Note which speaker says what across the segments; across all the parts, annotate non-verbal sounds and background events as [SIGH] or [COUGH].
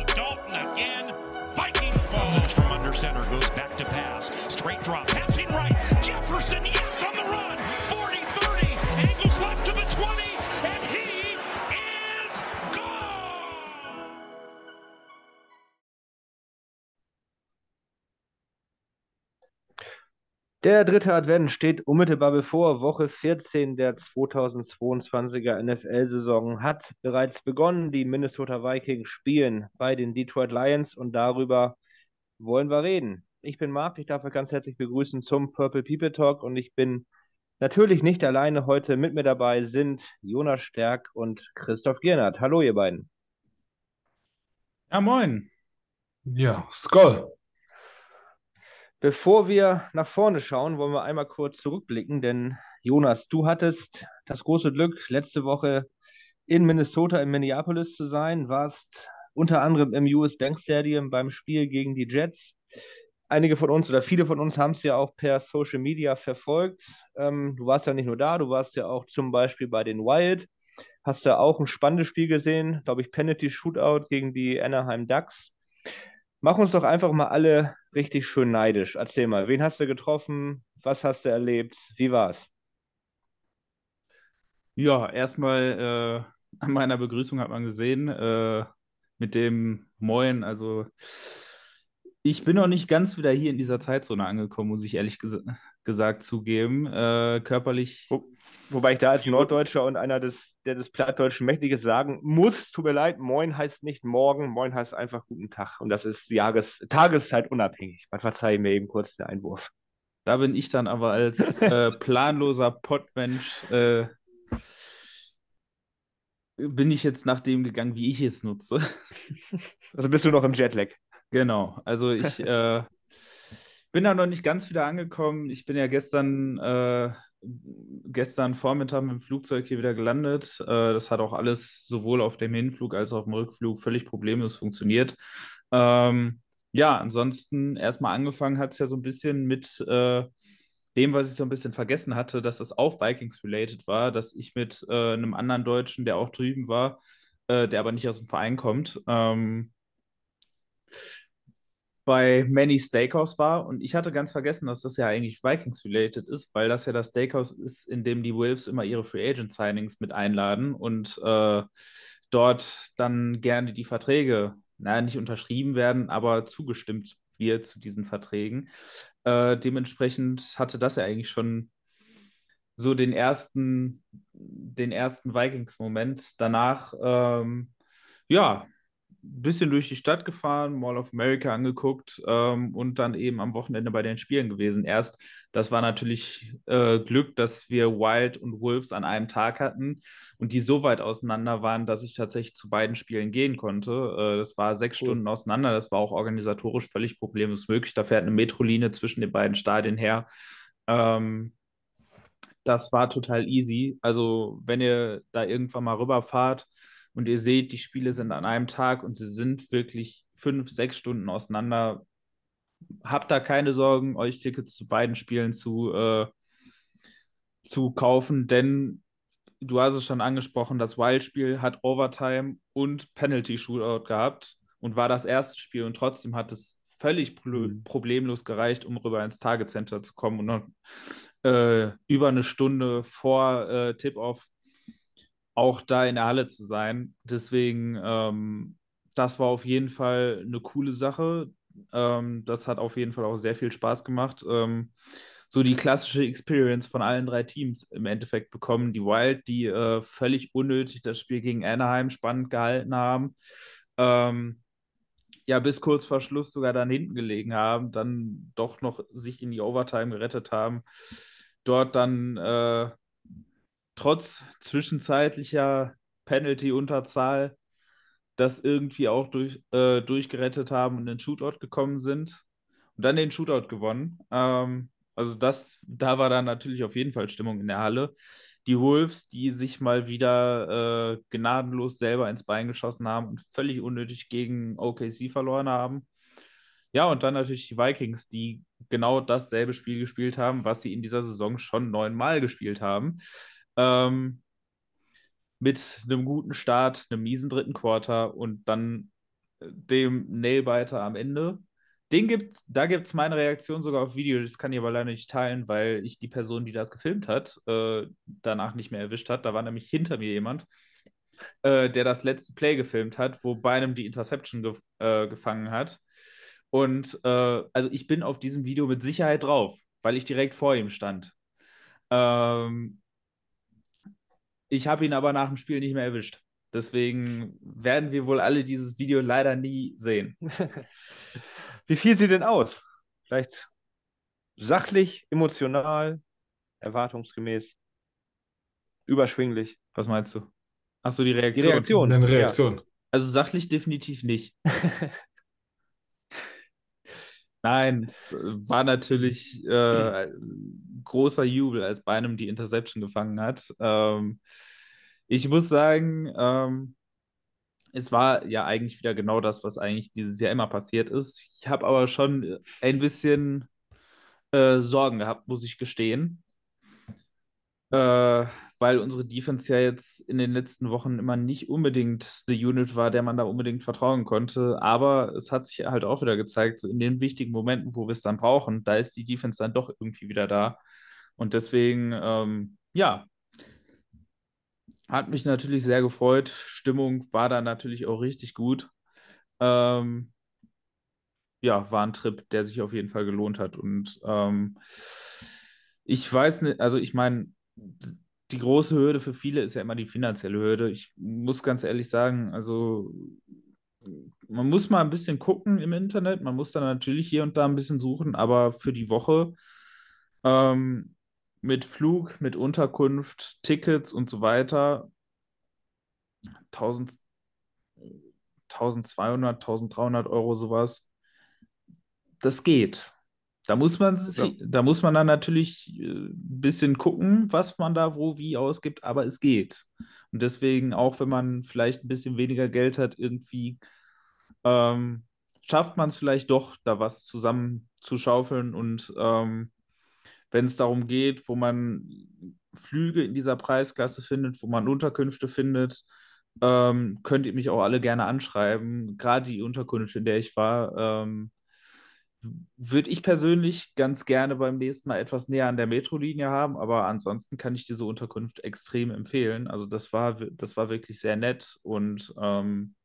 Speaker 1: Dalton again. Vikings ball. from under center goes back to pass. Straight drop. Passing right. Jefferson, yes, on the run. 40-30. Angles left to the 20.
Speaker 2: Der dritte Advent steht unmittelbar bevor. Woche 14 der 2022er NFL-Saison hat bereits begonnen. Die Minnesota Vikings spielen bei den Detroit Lions und darüber wollen wir reden. Ich bin Marc, ich darf euch ganz herzlich begrüßen zum Purple People Talk und ich bin natürlich nicht alleine. Heute mit mir dabei sind Jonas Stärk und Christoph Giernert. Hallo, ihr beiden.
Speaker 3: Ja, moin.
Speaker 4: Ja, Skull.
Speaker 2: Bevor wir nach vorne schauen, wollen wir einmal kurz zurückblicken, denn Jonas, du hattest das große Glück, letzte Woche in Minnesota, in Minneapolis zu sein, warst unter anderem im US Bank Stadium beim Spiel gegen die Jets. Einige von uns oder viele von uns haben es ja auch per Social Media verfolgt. Ähm, du warst ja nicht nur da, du warst ja auch zum Beispiel bei den Wild. Hast da auch ein spannendes Spiel gesehen, glaube ich, Penalty Shootout gegen die Anaheim Ducks. Mach uns doch einfach mal alle richtig schön neidisch. Erzähl mal, wen hast du getroffen? Was hast du erlebt? Wie war's?
Speaker 3: Ja, erstmal äh, an meiner Begrüßung hat man gesehen, äh, mit dem Moin, also ich bin noch nicht ganz wieder hier in dieser Zeitzone angekommen, muss ich ehrlich ges gesagt zugeben. Äh, körperlich.
Speaker 2: Wo, wobei ich da als Norddeutscher und einer, des, der des Plattdeutschen Mächtiges sagen muss, tut mir leid, Moin heißt nicht morgen, Moin heißt einfach guten Tag. Und das ist Jahres Tageszeit unabhängig. Man verzeihe mir eben kurz den Einwurf.
Speaker 3: Da bin ich dann aber als [LAUGHS] äh, planloser Pottmensch, äh, bin ich jetzt nach dem gegangen, wie ich es nutze. [LAUGHS]
Speaker 2: Also bist du noch im Jetlag.
Speaker 3: Genau, also ich [LAUGHS] äh, bin da noch nicht ganz wieder angekommen. Ich bin ja gestern, äh, gestern Vormittag mit dem Flugzeug hier wieder gelandet. Äh, das hat auch alles sowohl auf dem Hinflug als auch auf dem Rückflug völlig problemlos funktioniert. Ähm, ja, ansonsten erstmal angefangen hat es ja so ein bisschen mit äh, dem, was ich so ein bisschen vergessen hatte, dass das auch Vikings-related war, dass ich mit äh, einem anderen Deutschen, der auch drüben war, äh, der aber nicht aus dem Verein kommt, ähm, bei Manny Steakhouse war und ich hatte ganz vergessen, dass das ja eigentlich Vikings-related ist, weil das ja das Steakhouse ist, in dem die Wolves immer ihre Free Agent Signings mit einladen und äh, dort dann gerne die Verträge, naja, nicht unterschrieben werden, aber zugestimmt wird zu diesen Verträgen. Äh, dementsprechend hatte das ja eigentlich schon so den ersten, den ersten Vikings-Moment. Danach, ähm, ja, ein bisschen durch die Stadt gefahren, Mall of America angeguckt ähm, und dann eben am Wochenende bei den Spielen gewesen. Erst, das war natürlich äh, Glück, dass wir Wild und Wolves an einem Tag hatten und die so weit auseinander waren, dass ich tatsächlich zu beiden Spielen gehen konnte. Äh, das war sechs cool. Stunden auseinander, das war auch organisatorisch völlig problemlos möglich. Da fährt eine Metrolinie zwischen den beiden Stadien her. Ähm, das war total easy. Also, wenn ihr da irgendwann mal rüberfahrt, und ihr seht, die Spiele sind an einem Tag und sie sind wirklich fünf, sechs Stunden auseinander. Habt da keine Sorgen, euch Tickets zu beiden Spielen zu, äh, zu kaufen, denn du hast es schon angesprochen, das Wild-Spiel hat Overtime und Penalty-Shootout gehabt und war das erste Spiel und trotzdem hat es völlig mhm. problemlos gereicht, um rüber ins Target Center zu kommen und noch äh, über eine Stunde vor äh, Tip-Off auch da in der Halle zu sein. Deswegen, ähm, das war auf jeden Fall eine coole Sache. Ähm, das hat auf jeden Fall auch sehr viel Spaß gemacht. Ähm, so die klassische Experience von allen drei Teams im Endeffekt bekommen. Die Wild, die äh, völlig unnötig das Spiel gegen Anaheim spannend gehalten haben. Ähm, ja, bis kurz vor Schluss sogar dann hinten gelegen haben, dann doch noch sich in die Overtime gerettet haben. Dort dann äh, trotz zwischenzeitlicher Penalty-Unterzahl das irgendwie auch durch, äh, durchgerettet haben und in den Shootout gekommen sind und dann den Shootout gewonnen. Ähm, also das, da war dann natürlich auf jeden Fall Stimmung in der Halle. Die Wolves, die sich mal wieder äh, gnadenlos selber ins Bein geschossen haben und völlig unnötig gegen OKC verloren haben. Ja, und dann natürlich die Vikings, die genau dasselbe Spiel gespielt haben, was sie in dieser Saison schon neunmal gespielt haben. Ähm, mit einem guten Start, einem miesen dritten Quarter und dann äh, dem Nailbiter am Ende. Den gibt, da gibt es meine Reaktion sogar auf Video, das kann ich aber leider nicht teilen, weil ich die Person, die das gefilmt hat, äh, danach nicht mehr erwischt hat. Da war nämlich hinter mir jemand, äh, der das letzte Play gefilmt hat, wo Beinem die Interception ge äh, gefangen hat. Und äh, also ich bin auf diesem Video mit Sicherheit drauf, weil ich direkt vor ihm stand. Ähm, ich habe ihn aber nach dem Spiel nicht mehr erwischt. Deswegen werden wir wohl alle dieses Video leider nie sehen. [LAUGHS]
Speaker 2: Wie fiel sie denn aus? Vielleicht sachlich, emotional, erwartungsgemäß, überschwinglich.
Speaker 3: Was meinst du? Achso, die Reaktion.
Speaker 2: Die Reaktion.
Speaker 5: Eine Reaktion. Ja.
Speaker 3: Also sachlich definitiv nicht. [LAUGHS] Nein, es war natürlich äh, großer Jubel, als Beinem die Interception gefangen hat. Ähm, ich muss sagen, ähm, es war ja eigentlich wieder genau das, was eigentlich dieses Jahr immer passiert ist. Ich habe aber schon ein bisschen äh, Sorgen gehabt, muss ich gestehen. Äh, weil unsere Defense ja jetzt in den letzten Wochen immer nicht unbedingt eine Unit war, der man da unbedingt vertrauen konnte. Aber es hat sich halt auch wieder gezeigt, so in den wichtigen Momenten, wo wir es dann brauchen, da ist die Defense dann doch irgendwie wieder da. Und deswegen, ähm, ja, hat mich natürlich sehr gefreut. Stimmung war da natürlich auch richtig gut. Ähm, ja, war ein Trip, der sich auf jeden Fall gelohnt hat. Und ähm, ich weiß nicht, also ich meine, die große Hürde für viele ist ja immer die finanzielle Hürde. Ich muss ganz ehrlich sagen, also man muss mal ein bisschen gucken im Internet, man muss dann natürlich hier und da ein bisschen suchen, aber für die Woche ähm, mit Flug, mit Unterkunft, Tickets und so weiter 1000, 1200, 1300 Euro sowas. Das geht. Da muss man, ja. da muss man dann natürlich ein äh, bisschen gucken, was man da wo wie ausgibt, aber es geht. Und deswegen, auch wenn man vielleicht ein bisschen weniger Geld hat, irgendwie ähm, schafft man es vielleicht doch, da was zusammenzuschaufeln. Und ähm, wenn es darum geht, wo man Flüge in dieser Preisklasse findet, wo man Unterkünfte findet, ähm, könnt ihr mich auch alle gerne anschreiben. Gerade die Unterkunft, in der ich war, ähm, würde ich persönlich ganz gerne beim nächsten Mal etwas näher an der Metrolinie haben, aber ansonsten kann ich diese Unterkunft extrem empfehlen. Also das war, das war wirklich sehr nett und ähm,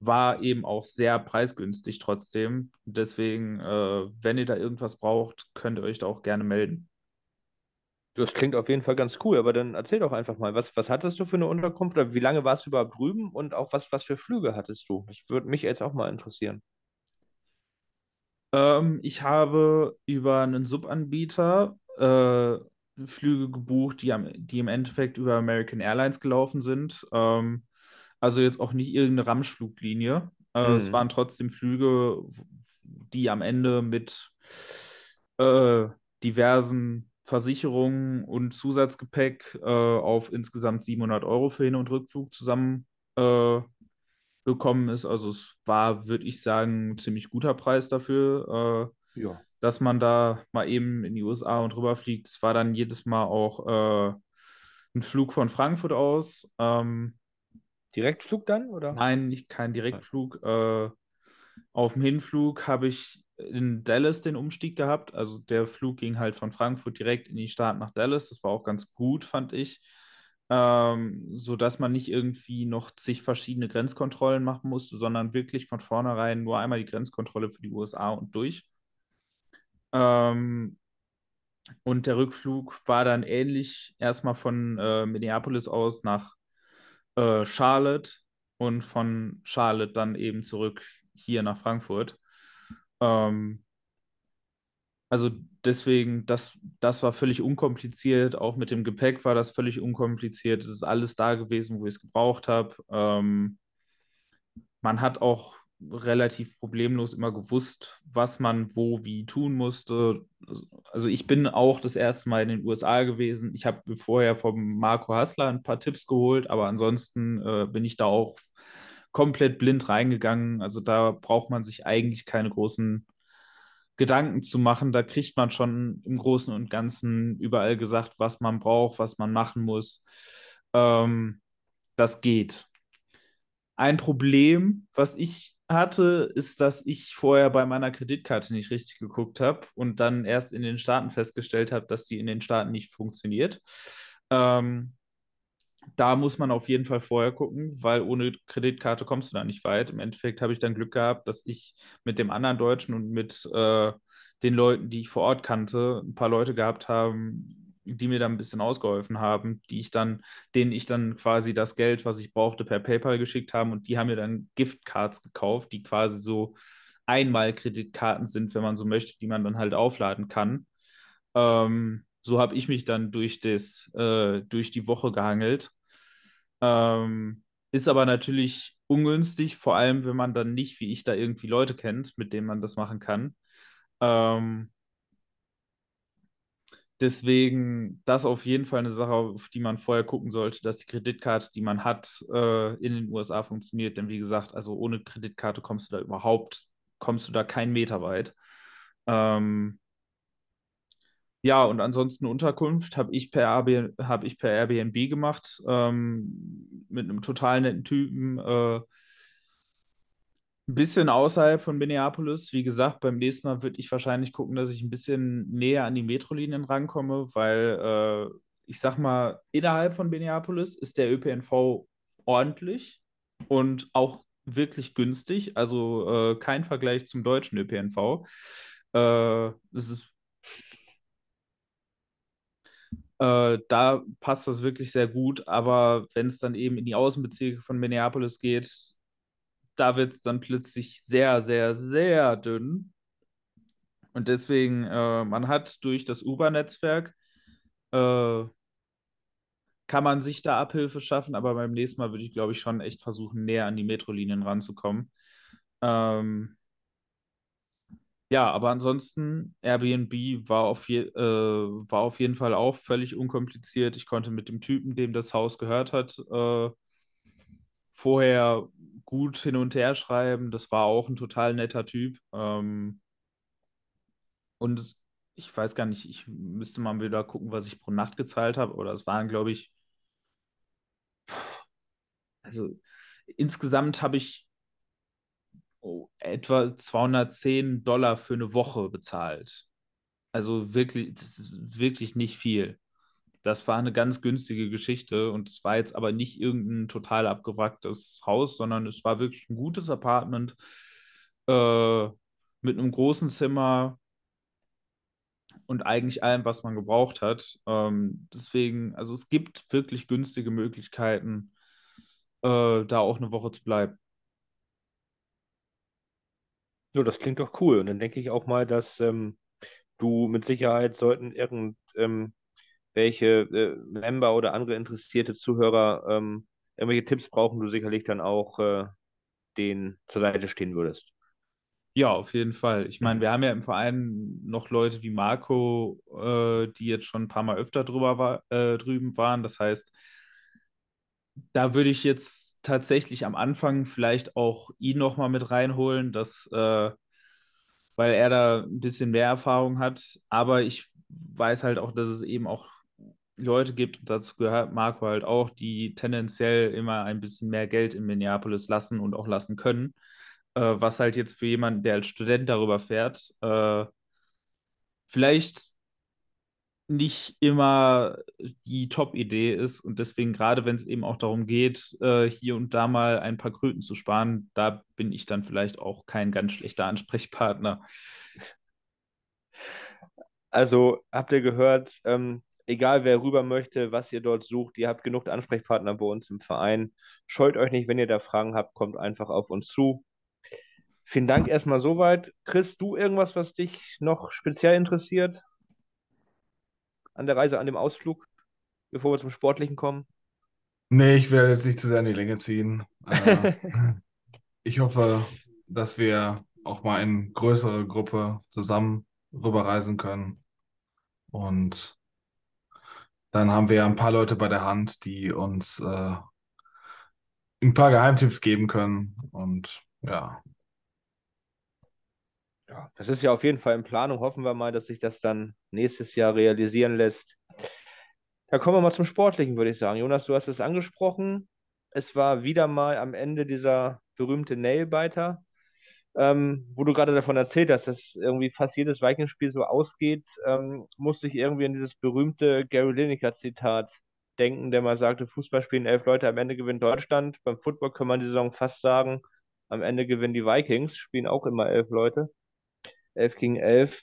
Speaker 3: war eben auch sehr preisgünstig trotzdem. Deswegen, äh, wenn ihr da irgendwas braucht, könnt ihr euch da auch gerne melden.
Speaker 2: Das klingt auf jeden Fall ganz cool, aber dann erzähl doch einfach mal, was, was hattest du für eine Unterkunft oder wie lange warst du überhaupt drüben und auch was, was für Flüge hattest du? Das würde mich jetzt auch mal interessieren.
Speaker 3: Ähm, ich habe über einen Subanbieter äh, Flüge gebucht, die, am, die im Endeffekt über American Airlines gelaufen sind. Ähm, also jetzt auch nicht irgendeine Ramschfluglinie. Äh, mhm. Es waren trotzdem Flüge, die am Ende mit äh, diversen Versicherungen und Zusatzgepäck äh, auf insgesamt 700 Euro für Hin- und Rückflug zusammen äh, gekommen ist. Also es war, würde ich sagen, ein ziemlich guter Preis dafür, äh, ja. dass man da mal eben in die USA und rüberfliegt. Es war dann jedes Mal auch äh, ein Flug von Frankfurt aus. Ähm,
Speaker 2: Direktflug dann, oder?
Speaker 3: Nein, nicht kein Direktflug. Äh, auf dem Hinflug habe ich in Dallas den Umstieg gehabt. Also der Flug ging halt von Frankfurt direkt in die Stadt nach Dallas. Das war auch ganz gut, fand ich. Ähm, so dass man nicht irgendwie noch zig verschiedene Grenzkontrollen machen musste, sondern wirklich von vornherein nur einmal die Grenzkontrolle für die USA und durch. Ähm, und der Rückflug war dann ähnlich erstmal von äh, Minneapolis aus nach äh, Charlotte und von Charlotte dann eben zurück hier nach Frankfurt. Ähm, also deswegen, das, das war völlig unkompliziert. Auch mit dem Gepäck war das völlig unkompliziert. Es ist alles da gewesen, wo ich es gebraucht habe. Ähm, man hat auch relativ problemlos immer gewusst, was man wo wie tun musste. Also ich bin auch das erste Mal in den USA gewesen. Ich habe vorher vom Marco Hassler ein paar Tipps geholt, aber ansonsten äh, bin ich da auch komplett blind reingegangen. Also da braucht man sich eigentlich keine großen Gedanken zu machen. Da kriegt man schon im Großen und Ganzen überall gesagt, was man braucht, was man machen muss. Ähm, das geht. Ein Problem, was ich hatte, ist, dass ich vorher bei meiner Kreditkarte nicht richtig geguckt habe und dann erst in den Staaten festgestellt habe, dass sie in den Staaten nicht funktioniert. Ähm, da muss man auf jeden Fall vorher gucken, weil ohne Kreditkarte kommst du da nicht weit. Im Endeffekt habe ich dann Glück gehabt, dass ich mit dem anderen Deutschen und mit äh, den Leuten, die ich vor Ort kannte, ein paar Leute gehabt haben, die mir dann ein bisschen ausgeholfen haben, die ich dann, denen ich dann quasi das Geld, was ich brauchte, per PayPal geschickt haben und die haben mir dann Giftcards gekauft, die quasi so einmal Kreditkarten sind, wenn man so möchte, die man dann halt aufladen kann. Ähm, so habe ich mich dann durch, das, äh, durch die Woche gehangelt. Ähm, ist aber natürlich ungünstig, vor allem wenn man dann nicht, wie ich da irgendwie Leute kennt, mit denen man das machen kann. Ähm, Deswegen, das auf jeden Fall eine Sache, auf die man vorher gucken sollte, dass die Kreditkarte, die man hat, äh, in den USA funktioniert. Denn wie gesagt, also ohne Kreditkarte kommst du da überhaupt, kommst du da keinen Meter weit. Ähm, ja, und ansonsten Unterkunft habe ich, per hab ich per Airbnb gemacht, ähm, mit einem total netten Typen. Äh, ein bisschen außerhalb von Minneapolis. Wie gesagt, beim nächsten Mal würde ich wahrscheinlich gucken, dass ich ein bisschen näher an die Metrolinien rankomme, weil äh, ich sag mal, innerhalb von Minneapolis ist der ÖPNV ordentlich und auch wirklich günstig. Also äh, kein Vergleich zum deutschen ÖPNV. Äh, es ist äh, da passt das wirklich sehr gut, aber wenn es dann eben in die Außenbezirke von Minneapolis geht, da wird es dann plötzlich sehr, sehr, sehr dünn. Und deswegen, äh, man hat durch das Uber-Netzwerk, äh, kann man sich da Abhilfe schaffen, aber beim nächsten Mal würde ich, glaube ich, schon echt versuchen, näher an die Metrolinien ranzukommen. Ähm, ja, aber ansonsten, Airbnb war auf, je, äh, war auf jeden Fall auch völlig unkompliziert. Ich konnte mit dem Typen, dem das Haus gehört hat, äh, vorher gut hin und her schreiben. Das war auch ein total netter Typ. Ähm, und ich weiß gar nicht, ich müsste mal wieder gucken, was ich pro Nacht gezahlt habe. Oder es waren, glaube ich, also insgesamt habe ich oh, etwa 210 Dollar für eine Woche bezahlt. Also wirklich, das ist wirklich nicht viel. Das war eine ganz günstige Geschichte und es war jetzt aber nicht irgendein total abgewracktes Haus, sondern es war wirklich ein gutes Apartment äh, mit einem großen Zimmer und eigentlich allem, was man gebraucht hat. Ähm, deswegen, also es gibt wirklich günstige Möglichkeiten, äh, da auch eine Woche zu bleiben.
Speaker 2: Ja, das klingt doch cool. Und dann denke ich auch mal, dass ähm, du mit Sicherheit sollten irgend ähm, äh, Member oder andere interessierte Zuhörer ähm, irgendwelche Tipps brauchen, du sicherlich dann auch äh, denen zur Seite stehen würdest.
Speaker 3: Ja, auf jeden Fall. Ich meine, wir haben ja im Verein noch Leute wie Marco, äh, die jetzt schon ein paar Mal öfter drüber war, äh, drüben waren. Das heißt, da würde ich jetzt tatsächlich am Anfang vielleicht auch ihn nochmal mit reinholen, dass, äh, weil er da ein bisschen mehr Erfahrung hat. Aber ich weiß halt auch, dass es eben auch Leute gibt, und dazu gehört Marco halt auch, die tendenziell immer ein bisschen mehr Geld in Minneapolis lassen und auch lassen können. Äh, was halt jetzt für jemanden, der als Student darüber fährt, äh, vielleicht nicht immer die Top-Idee ist und deswegen gerade wenn es eben auch darum geht, äh, hier und da mal ein paar Kröten zu sparen, da bin ich dann vielleicht auch kein ganz schlechter Ansprechpartner.
Speaker 2: Also habt ihr gehört, ähm, egal wer rüber möchte, was ihr dort sucht, ihr habt genug Ansprechpartner bei uns im Verein. Scheut euch nicht, wenn ihr da Fragen habt, kommt einfach auf uns zu. Vielen Dank erstmal soweit. Chris, du irgendwas, was dich noch speziell interessiert an der Reise, an dem Ausflug, bevor wir zum Sportlichen kommen?
Speaker 5: Nee, ich werde jetzt nicht zu sehr in die Länge ziehen. Äh, [LAUGHS] ich hoffe, dass wir auch mal in größere Gruppe zusammen rüberreisen können. Und dann haben wir ein paar Leute bei der Hand, die uns äh, ein paar Geheimtipps geben können. Und ja.
Speaker 2: Ja, das ist ja auf jeden Fall in Planung. Hoffen wir mal, dass sich das dann nächstes Jahr realisieren lässt. Da kommen wir mal zum Sportlichen, würde ich sagen. Jonas, du hast es angesprochen. Es war wieder mal am Ende dieser berühmte Nailbiter, ähm, wo du gerade davon erzählt hast, dass irgendwie fast jedes Vikings-Spiel so ausgeht, ähm, musste ich irgendwie an dieses berühmte Gary Lineker-Zitat denken, der mal sagte, Fußball spielen elf Leute, am Ende gewinnt Deutschland. Beim Football kann man die Saison fast sagen, am Ende gewinnen die Vikings, spielen auch immer elf Leute. Elf gegen elf.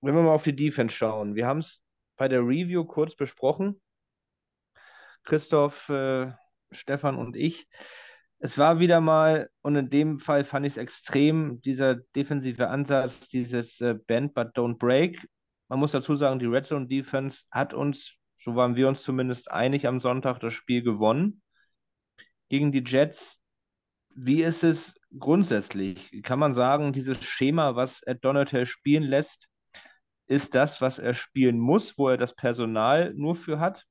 Speaker 2: Wenn wir mal auf die Defense schauen, wir haben es bei der Review kurz besprochen. Christoph, äh, Stefan und ich. Es war wieder mal, und in dem Fall fand ich es extrem, dieser defensive Ansatz, dieses äh, Bend but don't break. Man muss dazu sagen, die Red Zone Defense hat uns, so waren wir uns zumindest einig am Sonntag, das Spiel gewonnen. Gegen die Jets, wie ist es grundsätzlich? Kann man sagen, dieses Schema, was Ed Donatel spielen lässt, ist das, was er spielen muss, wo er das Personal nur für hat?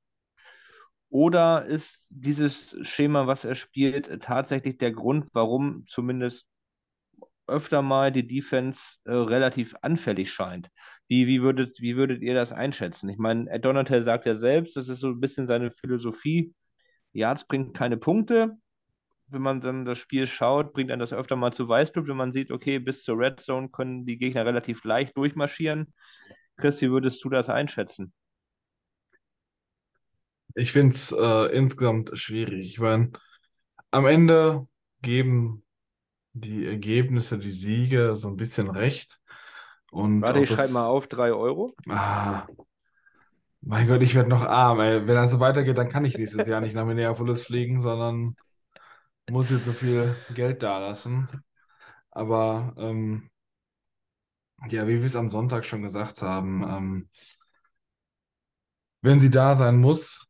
Speaker 2: Oder ist dieses Schema, was er spielt, tatsächlich der Grund, warum zumindest öfter mal die Defense äh, relativ anfällig scheint? Wie, wie, würdet, wie würdet ihr das einschätzen? Ich meine, Ed Donatel sagt ja selbst, das ist so ein bisschen seine Philosophie. Yards bringt keine Punkte. Wenn man dann das Spiel schaut, bringt er das öfter mal zu Weißblut, wenn man sieht, okay, bis zur Red Zone können die Gegner relativ leicht durchmarschieren. Chris, wie würdest du das einschätzen?
Speaker 5: Ich finde es äh, insgesamt schwierig. Ich meine, am Ende geben die Ergebnisse, die Siege so ein bisschen recht. Und
Speaker 2: Warte, ich
Speaker 5: das-
Speaker 2: schreibe mal auf 3 Euro.
Speaker 5: Ah, mein Gott, ich werde noch arm, ey. Wenn das so weitergeht, dann kann ich nächstes Jahr nicht nach Minneapolis fliegen, sondern muss jetzt so viel Geld dalassen. Aber ähm, ja, wie wir es am Sonntag schon gesagt haben, ähm, wenn sie da sein muss,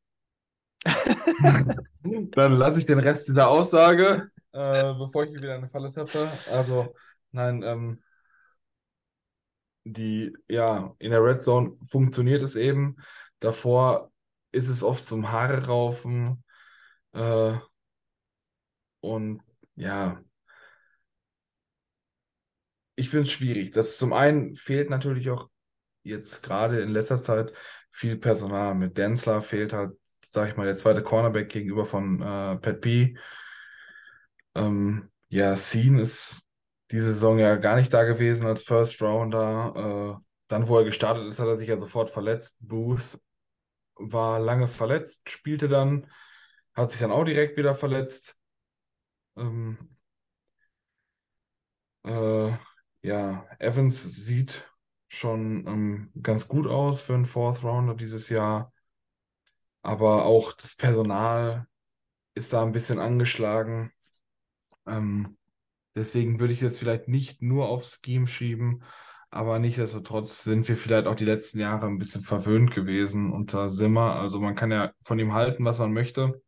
Speaker 5: [LAUGHS] dann lasse ich den Rest dieser Aussage, äh, bevor ich wieder in eine Falle tappe. Also, nein, ähm, die, ja, in der Red Zone funktioniert es eben. Davor ist es oft zum Haare raufen. Äh, und ja, ich finde es schwierig. Das zum einen fehlt natürlich auch jetzt gerade in letzter Zeit viel Personal. Mit Densler fehlt halt, sag ich mal, der zweite Cornerback gegenüber von äh, Pat P. Ähm, ja, Scene ist diese Saison ja gar nicht da gewesen als First Rounder. Äh, dann, wo er gestartet ist, hat er sich ja sofort verletzt. Booth war lange verletzt, spielte dann, hat sich dann auch direkt wieder verletzt. Ähm, äh, ja, Evans sieht schon ähm, ganz gut aus für einen Fourth Rounder dieses Jahr. Aber auch das Personal ist da ein bisschen angeschlagen. Ähm, deswegen würde ich jetzt vielleicht nicht nur aufs Scheme schieben, aber nichtsdestotrotz sind wir vielleicht auch die letzten Jahre ein bisschen verwöhnt gewesen unter Zimmer. Also man kann ja von ihm halten, was man möchte.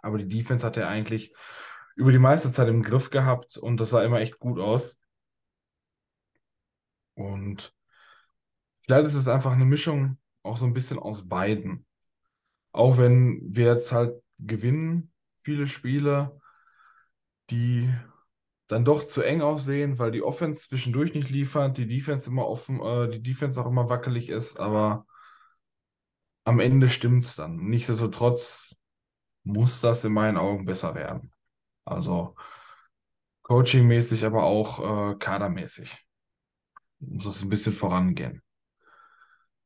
Speaker 5: Aber die Defense hat er eigentlich über die meiste Zeit im Griff gehabt und das sah immer echt gut aus. Und vielleicht ist es einfach eine Mischung auch so ein bisschen aus beiden. Auch wenn wir jetzt halt gewinnen, viele Spiele, die dann doch zu eng aussehen, weil die Offense zwischendurch nicht liefert, die Defense immer offen, äh, die Defense auch immer wackelig ist, aber am Ende stimmt es dann. Nichtsdestotrotz muss das in meinen Augen besser werden. Also coachingmäßig, aber auch äh, kadermäßig. Muss es ein bisschen vorangehen.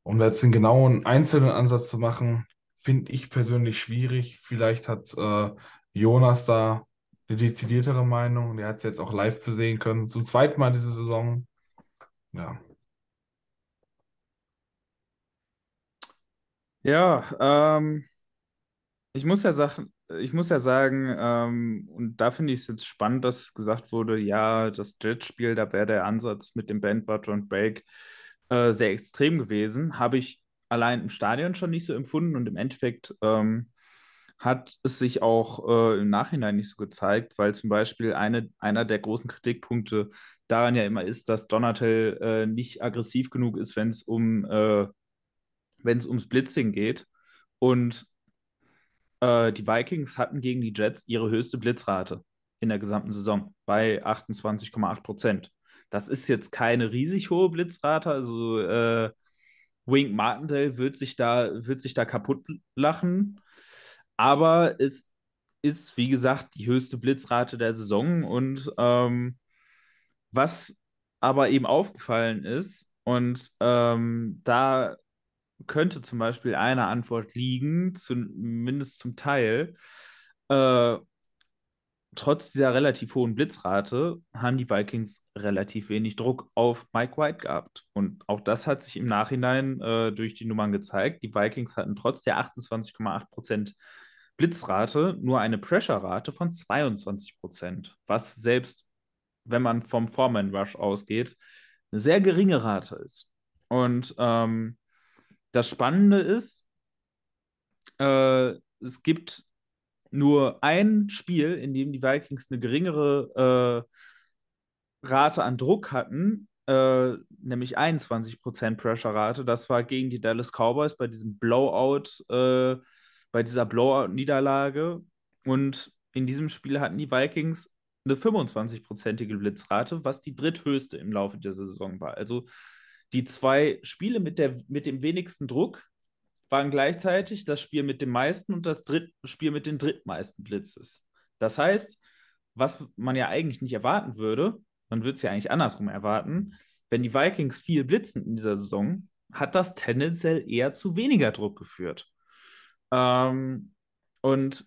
Speaker 5: Um jetzt einen genauen einzelnen Ansatz zu machen, finde ich persönlich schwierig. Vielleicht hat äh, Jonas da eine dezidiertere Meinung. Der hat es jetzt auch live besehen können. Zum zweiten Mal diese Saison. Ja.
Speaker 3: Ja, ähm, ich muss ja sagen, ich muss ja sagen, ähm, und da finde ich es jetzt spannend, dass gesagt wurde, ja, das Jet-Spiel, da wäre der Ansatz mit dem Band, Butter und Break äh, sehr extrem gewesen. Habe ich allein im Stadion schon nicht so empfunden und im Endeffekt ähm, hat es sich auch äh, im Nachhinein nicht so gezeigt, weil zum Beispiel eine, einer der großen Kritikpunkte daran ja immer ist, dass Donatel äh, nicht aggressiv genug ist, wenn es um, äh, wenn es ums Blitzing geht. Und äh, die Vikings hatten gegen die Jets ihre höchste Blitzrate in der gesamten Saison bei 28,8 Prozent. Das ist jetzt keine riesig hohe Blitzrate, also äh, Wink Martindale wird sich da, wird sich da kaputt lachen. Aber es ist, wie gesagt, die höchste Blitzrate der Saison. Und ähm, was aber eben aufgefallen ist, und ähm, da könnte zum Beispiel eine Antwort liegen, zumindest zum Teil, äh, trotz dieser relativ hohen Blitzrate haben die Vikings relativ wenig Druck auf Mike White gehabt. Und auch das hat sich im Nachhinein äh, durch die Nummern gezeigt. Die Vikings hatten trotz der 28,8% Blitzrate nur eine Pressure-Rate von 22%, was selbst, wenn man vom Foreman Rush ausgeht, eine sehr geringe Rate ist. Und ähm, das Spannende ist, äh, es gibt nur ein Spiel, in dem die Vikings eine geringere äh, Rate an Druck hatten, äh, nämlich 21% Pressure-Rate. Das war gegen die Dallas Cowboys bei diesem Blowout, äh, bei dieser Blowout-Niederlage. Und in diesem Spiel hatten die Vikings eine 25-prozentige Blitzrate, was die dritthöchste im Laufe der Saison war. Also die zwei Spiele mit, der, mit dem wenigsten Druck waren gleichzeitig das Spiel mit dem meisten und das Dritt Spiel mit den drittmeisten Blitzes. Das heißt, was man ja eigentlich nicht erwarten würde, man würde es ja eigentlich andersrum erwarten, wenn die Vikings viel blitzen in dieser Saison, hat das tendenziell eher zu weniger Druck geführt. Ähm, und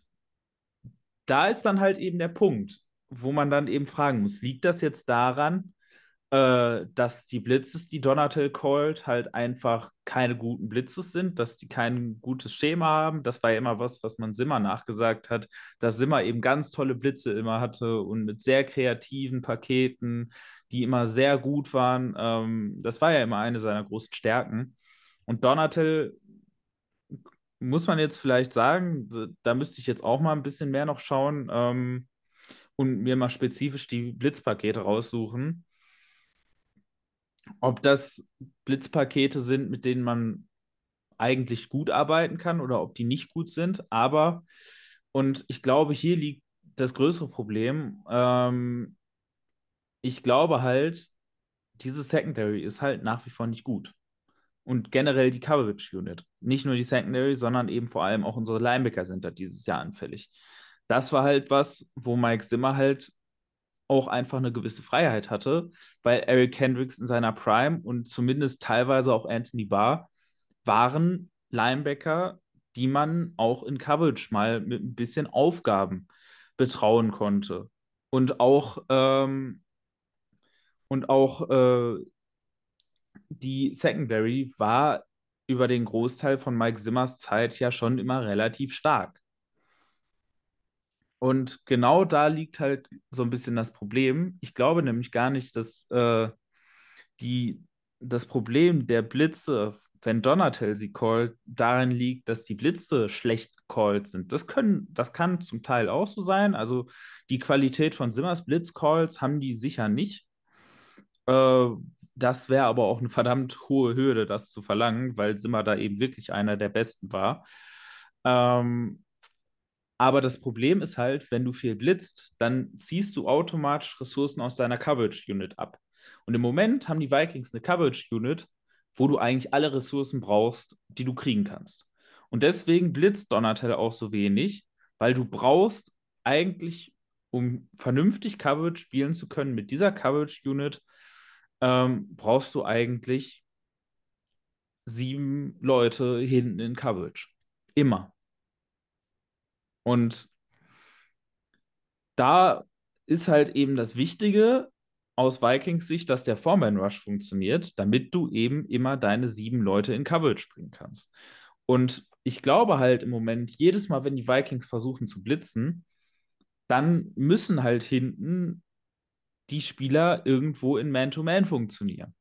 Speaker 3: da ist dann halt eben der Punkt, wo man dann eben fragen muss, liegt das jetzt daran, äh, dass die Blitzes, die Donatel callt, halt einfach keine guten Blitzes sind, dass die kein gutes Schema haben. Das war ja immer was, was man Simmer nachgesagt hat, dass Simmer eben ganz tolle Blitze immer hatte und mit sehr kreativen Paketen, die immer sehr gut waren. Ähm, das war ja immer eine seiner großen Stärken. Und Donatel muss man jetzt vielleicht sagen, da müsste ich jetzt auch mal ein bisschen mehr noch schauen ähm, und mir mal spezifisch die Blitzpakete raussuchen ob das Blitzpakete sind, mit denen man eigentlich gut arbeiten kann oder ob die nicht gut sind. Aber, und ich glaube, hier liegt das größere Problem. Ähm, ich glaube halt, diese Secondary ist halt nach wie vor nicht gut. Und generell die Coverage Unit. Nicht nur die Secondary, sondern eben vor allem auch unsere Linebacker sind da dieses Jahr anfällig. Das war halt was, wo Mike Zimmer halt auch einfach eine gewisse Freiheit hatte, weil Eric Kendricks in seiner Prime und zumindest teilweise auch Anthony Barr waren Linebacker, die man auch in Coverage mal mit ein bisschen Aufgaben betrauen konnte. Und auch, ähm, und auch äh, die Secondary war über den Großteil von Mike Simmers Zeit ja schon immer relativ stark. Und genau da liegt halt so ein bisschen das Problem. Ich glaube nämlich gar nicht, dass äh, die, das Problem der Blitze, wenn Donatel sie callt, darin liegt, dass die Blitze schlecht called sind. Das, können, das kann zum Teil auch so sein. Also die Qualität von Simmers Blitzcalls haben die sicher nicht. Äh, das wäre aber auch eine verdammt hohe Hürde, das zu verlangen, weil Simmer da eben wirklich einer der Besten war. Ähm, aber das Problem ist halt, wenn du viel blitzt, dann ziehst du automatisch Ressourcen aus deiner Coverage Unit ab. Und im Moment haben die Vikings eine Coverage Unit, wo du eigentlich alle Ressourcen brauchst, die du kriegen kannst. Und deswegen blitzt Donatel auch so wenig, weil du brauchst eigentlich, um vernünftig Coverage spielen zu können mit dieser Coverage Unit, ähm, brauchst du eigentlich sieben Leute hinten in Coverage. Immer. Und da ist halt eben das Wichtige aus Vikings Sicht, dass der Foreman Rush funktioniert, damit du eben immer deine sieben Leute in Coverage bringen kannst. Und ich glaube halt im Moment, jedes Mal, wenn die Vikings versuchen zu blitzen, dann müssen halt hinten die Spieler irgendwo in Man-to-Man -Man funktionieren.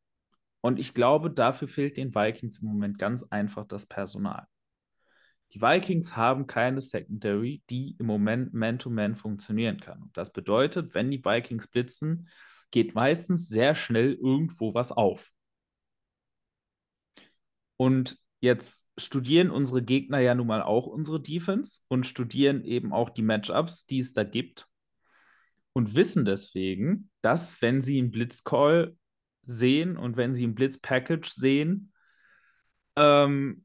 Speaker 3: Und ich glaube, dafür fehlt den Vikings im Moment ganz einfach das Personal. Die Vikings haben keine Secondary, die im Moment Man-to-Man funktionieren kann. Und das bedeutet, wenn die Vikings blitzen, geht meistens sehr schnell irgendwo was auf. Und jetzt studieren unsere Gegner ja nun mal auch unsere Defense und studieren eben auch die Matchups, die es da gibt. Und wissen deswegen, dass wenn sie einen Blitzcall sehen und wenn sie ein Blitz-Package sehen, ähm,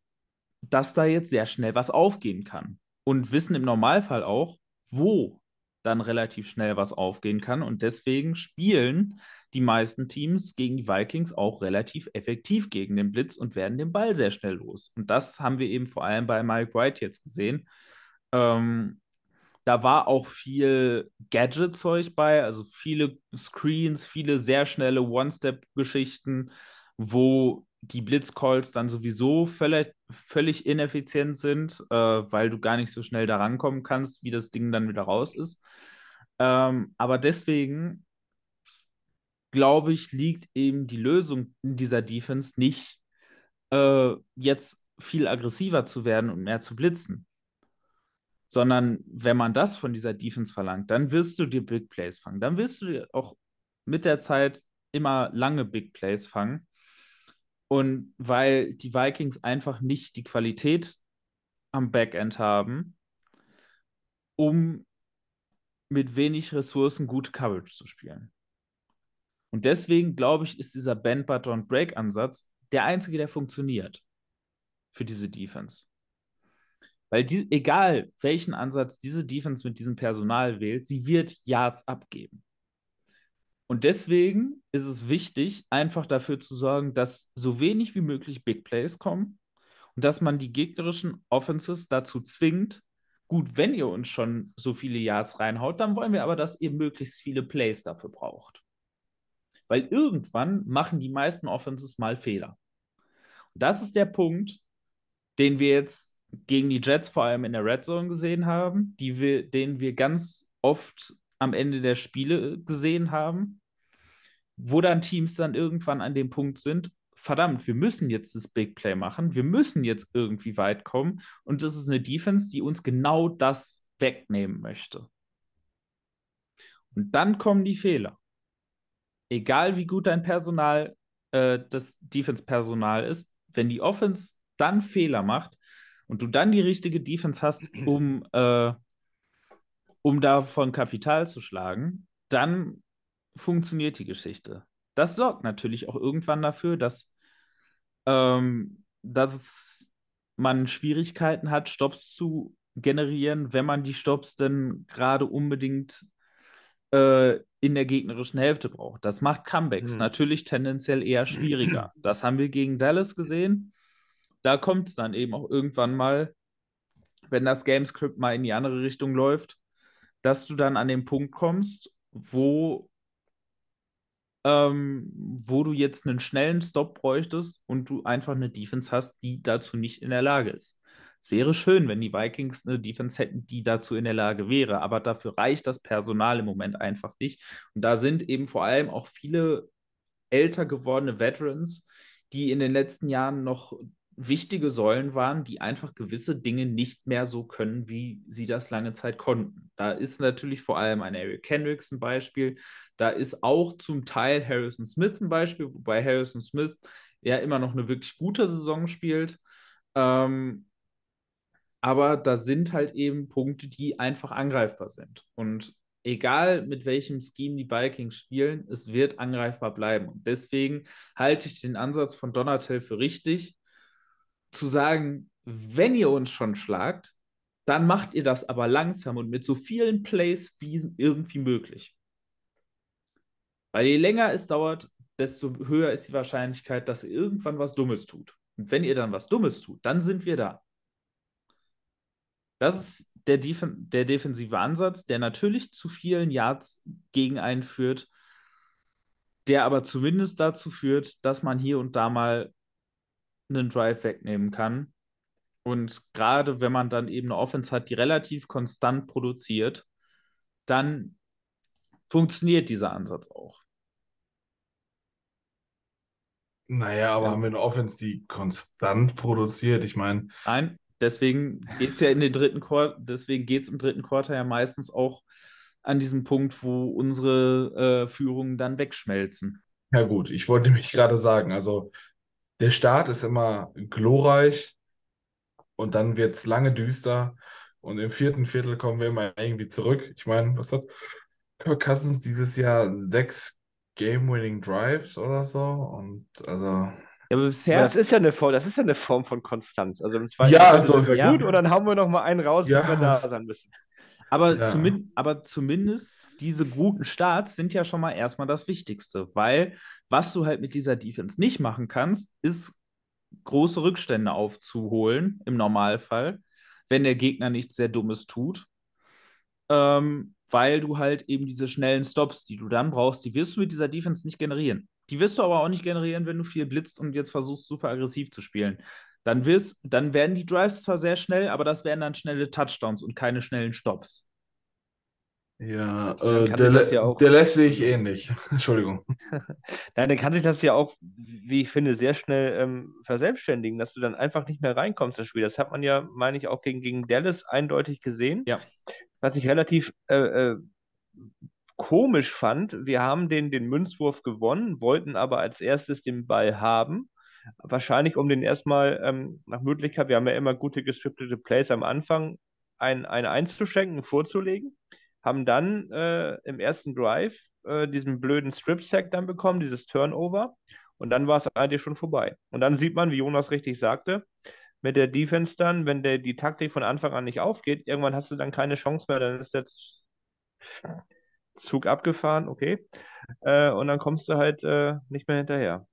Speaker 3: dass da jetzt sehr schnell was aufgehen kann. Und wissen im Normalfall auch, wo dann relativ schnell was aufgehen kann. Und deswegen spielen die meisten Teams gegen die Vikings auch relativ effektiv gegen den Blitz und werden den Ball sehr schnell los. Und das haben wir eben vor allem bei Mike White jetzt gesehen. Ähm, da war auch viel Gadget-Zeug bei, also viele Screens, viele sehr schnelle One-Step-Geschichten, wo die Blitzcalls dann sowieso völlig, völlig ineffizient sind, äh, weil du gar nicht so schnell da rankommen kannst, wie das Ding dann wieder raus ist. Ähm, aber deswegen glaube ich, liegt eben die Lösung in dieser Defense nicht, äh, jetzt viel aggressiver zu werden und mehr zu blitzen. Sondern wenn man das von dieser Defense verlangt, dann wirst du dir Big Plays fangen. Dann wirst du dir auch mit der Zeit immer lange Big Plays fangen. Und weil die Vikings einfach nicht die Qualität am Backend haben, um mit wenig Ressourcen gute Coverage zu spielen. Und deswegen glaube ich, ist dieser Bend, Butter und Break Ansatz der einzige, der funktioniert für diese Defense. Weil die, egal welchen Ansatz diese Defense mit diesem Personal wählt, sie wird Yards abgeben. Und deswegen ist es wichtig, einfach dafür zu sorgen, dass so wenig wie möglich Big Plays kommen und dass man die gegnerischen Offenses dazu zwingt, gut, wenn ihr uns schon so viele Yards reinhaut, dann wollen wir aber, dass ihr möglichst viele Plays dafür braucht. Weil irgendwann machen die meisten Offenses mal Fehler. Und das ist der Punkt, den wir jetzt gegen die Jets vor allem in der Red Zone gesehen haben, wir, den wir ganz oft am Ende der Spiele gesehen haben, wo dann Teams dann irgendwann an dem Punkt sind, verdammt, wir müssen jetzt das Big Play machen, wir müssen jetzt irgendwie weit kommen und das ist eine Defense, die uns genau das wegnehmen möchte. Und dann kommen die Fehler. Egal wie gut dein Personal, äh, das Defense-Personal ist, wenn die Offense dann Fehler macht und du dann die richtige Defense hast, [CLEARS THROAT] um äh, um davon Kapital zu schlagen, dann funktioniert die Geschichte. Das sorgt natürlich auch irgendwann dafür, dass, ähm, dass man Schwierigkeiten hat, Stops zu generieren, wenn man die Stops denn gerade unbedingt äh, in der gegnerischen Hälfte braucht. Das macht Comebacks hm. natürlich tendenziell eher schwieriger. [CLEARS THROAT] Das haben wir gegen Dallas gesehen. Da kommt es dann eben auch irgendwann mal, wenn das Gamescript mal in die andere Richtung läuft, dass du dann an den Punkt kommst, wo, ähm, wo du jetzt einen schnellen Stop bräuchtest und du einfach eine Defense hast, die dazu nicht in der Lage ist. Es wäre schön, wenn die Vikings eine Defense hätten, die dazu in der Lage wäre, aber dafür reicht das Personal im Moment einfach nicht. Und da sind eben vor allem auch viele älter gewordene Veterans, die in den letzten Jahren noch wichtige Säulen waren, die einfach gewisse Dinge nicht mehr so können, wie sie das lange Zeit konnten. Da ist natürlich vor allem ein Eric Kendricks ein Beispiel. Da ist auch zum Teil Harrison Smith ein Beispiel, wobei Harrison Smith ja immer noch eine wirklich gute Saison spielt. Ähm, aber da sind halt eben Punkte, die einfach angreifbar sind. Und egal mit welchem Scheme die Vikings spielen, es wird angreifbar bleiben. Und deswegen halte ich den Ansatz von Donatel für richtig, zu sagen, wenn ihr uns schon schlagt, dann macht ihr das aber langsam und mit so vielen Plays wie irgendwie möglich. Weil je länger es dauert, desto höher ist die Wahrscheinlichkeit, dass ihr irgendwann was Dummes tut. Und wenn ihr dann was Dummes tut, dann sind wir da. Das ist der, Def der defensive Ansatz, der natürlich zu vielen Yards gegen einen führt, der aber zumindest dazu führt, dass man hier und da mal einen Drive wegnehmen kann. Und gerade wenn man dann eben eine Offense hat, die relativ konstant produziert, dann funktioniert dieser Ansatz auch.
Speaker 5: Naja, aber ja. haben wir eine Offense, die konstant produziert? Ich meine.
Speaker 3: Nein, deswegen geht es ja in den dritten Quarter, deswegen geht es im dritten Quarter ja meistens auch an diesem Punkt, wo unsere äh, Führungen dann wegschmelzen.
Speaker 5: Ja, gut, ich wollte nämlich gerade sagen, also der Start ist immer glorreich und dann wird es lange düster und im vierten Viertel kommen wir immer irgendwie zurück. Ich meine, was hat Kirk Cousins dieses Jahr? Sechs Game-Winning Drives oder so und also.
Speaker 3: Ja, aber bisher.
Speaker 2: Ja, das ist ja eine Form, das ist ja eine Form von Konstanz. Also im zweiten
Speaker 5: Ja, also-
Speaker 3: ja.
Speaker 2: gut und dann hauen wir noch mal einen raus,
Speaker 5: Ja,
Speaker 2: wenn wir da sein müssen.
Speaker 3: Aber,
Speaker 5: Ja.
Speaker 3: zumin aber zumindest diese guten Starts sind ja schon mal erstmal das Wichtigste, weil was du halt mit dieser Defense nicht machen kannst, ist große Rückstände aufzuholen im Normalfall, wenn der Gegner nichts sehr Dummes tut. Ähm, weil du halt eben diese schnellen Stops, die du dann brauchst, die wirst du mit dieser Defense nicht generieren. Die wirst du aber auch nicht generieren, wenn du viel blitzt und jetzt versuchst, super aggressiv zu spielen. Dann, wirst, dann werden die Drives zwar sehr schnell, aber das werden dann schnelle Touchdowns und keine schnellen Stops.
Speaker 5: Ja, äh, der,
Speaker 2: das ja auch-
Speaker 5: der lässt sich ähnlich. [LAUGHS] Entschuldigung. [LAUGHS]
Speaker 2: Nein, dann kann sich das ja auch, wie ich finde, sehr schnell ähm, verselbstständigen, dass du dann einfach nicht mehr reinkommst ins Spiel. Das hat man ja, meine ich, auch gegen, gegen Dallas eindeutig gesehen.
Speaker 3: Ja.
Speaker 2: Was ich relativ äh, äh, komisch fand, wir haben den, den Münzwurf gewonnen, wollten aber als erstes den Ball haben. Wahrscheinlich, um den erstmal ähm, nach Möglichkeit, wir haben ja immer gute gescriptete Plays am Anfang, ein, ein einzuschenken, vorzulegen. Haben dann äh, im ersten Drive äh, diesen blöden Strip-Sack dann bekommen, dieses Turnover. Und dann war es eigentlich schon vorbei. Und dann sieht man, wie Jonas richtig sagte, mit der Defense dann, wenn der, die Taktik von Anfang an nicht aufgeht, irgendwann hast du dann keine Chance mehr, dann ist der Zug abgefahren, okay. Äh, und dann kommst du halt äh, nicht mehr hinterher.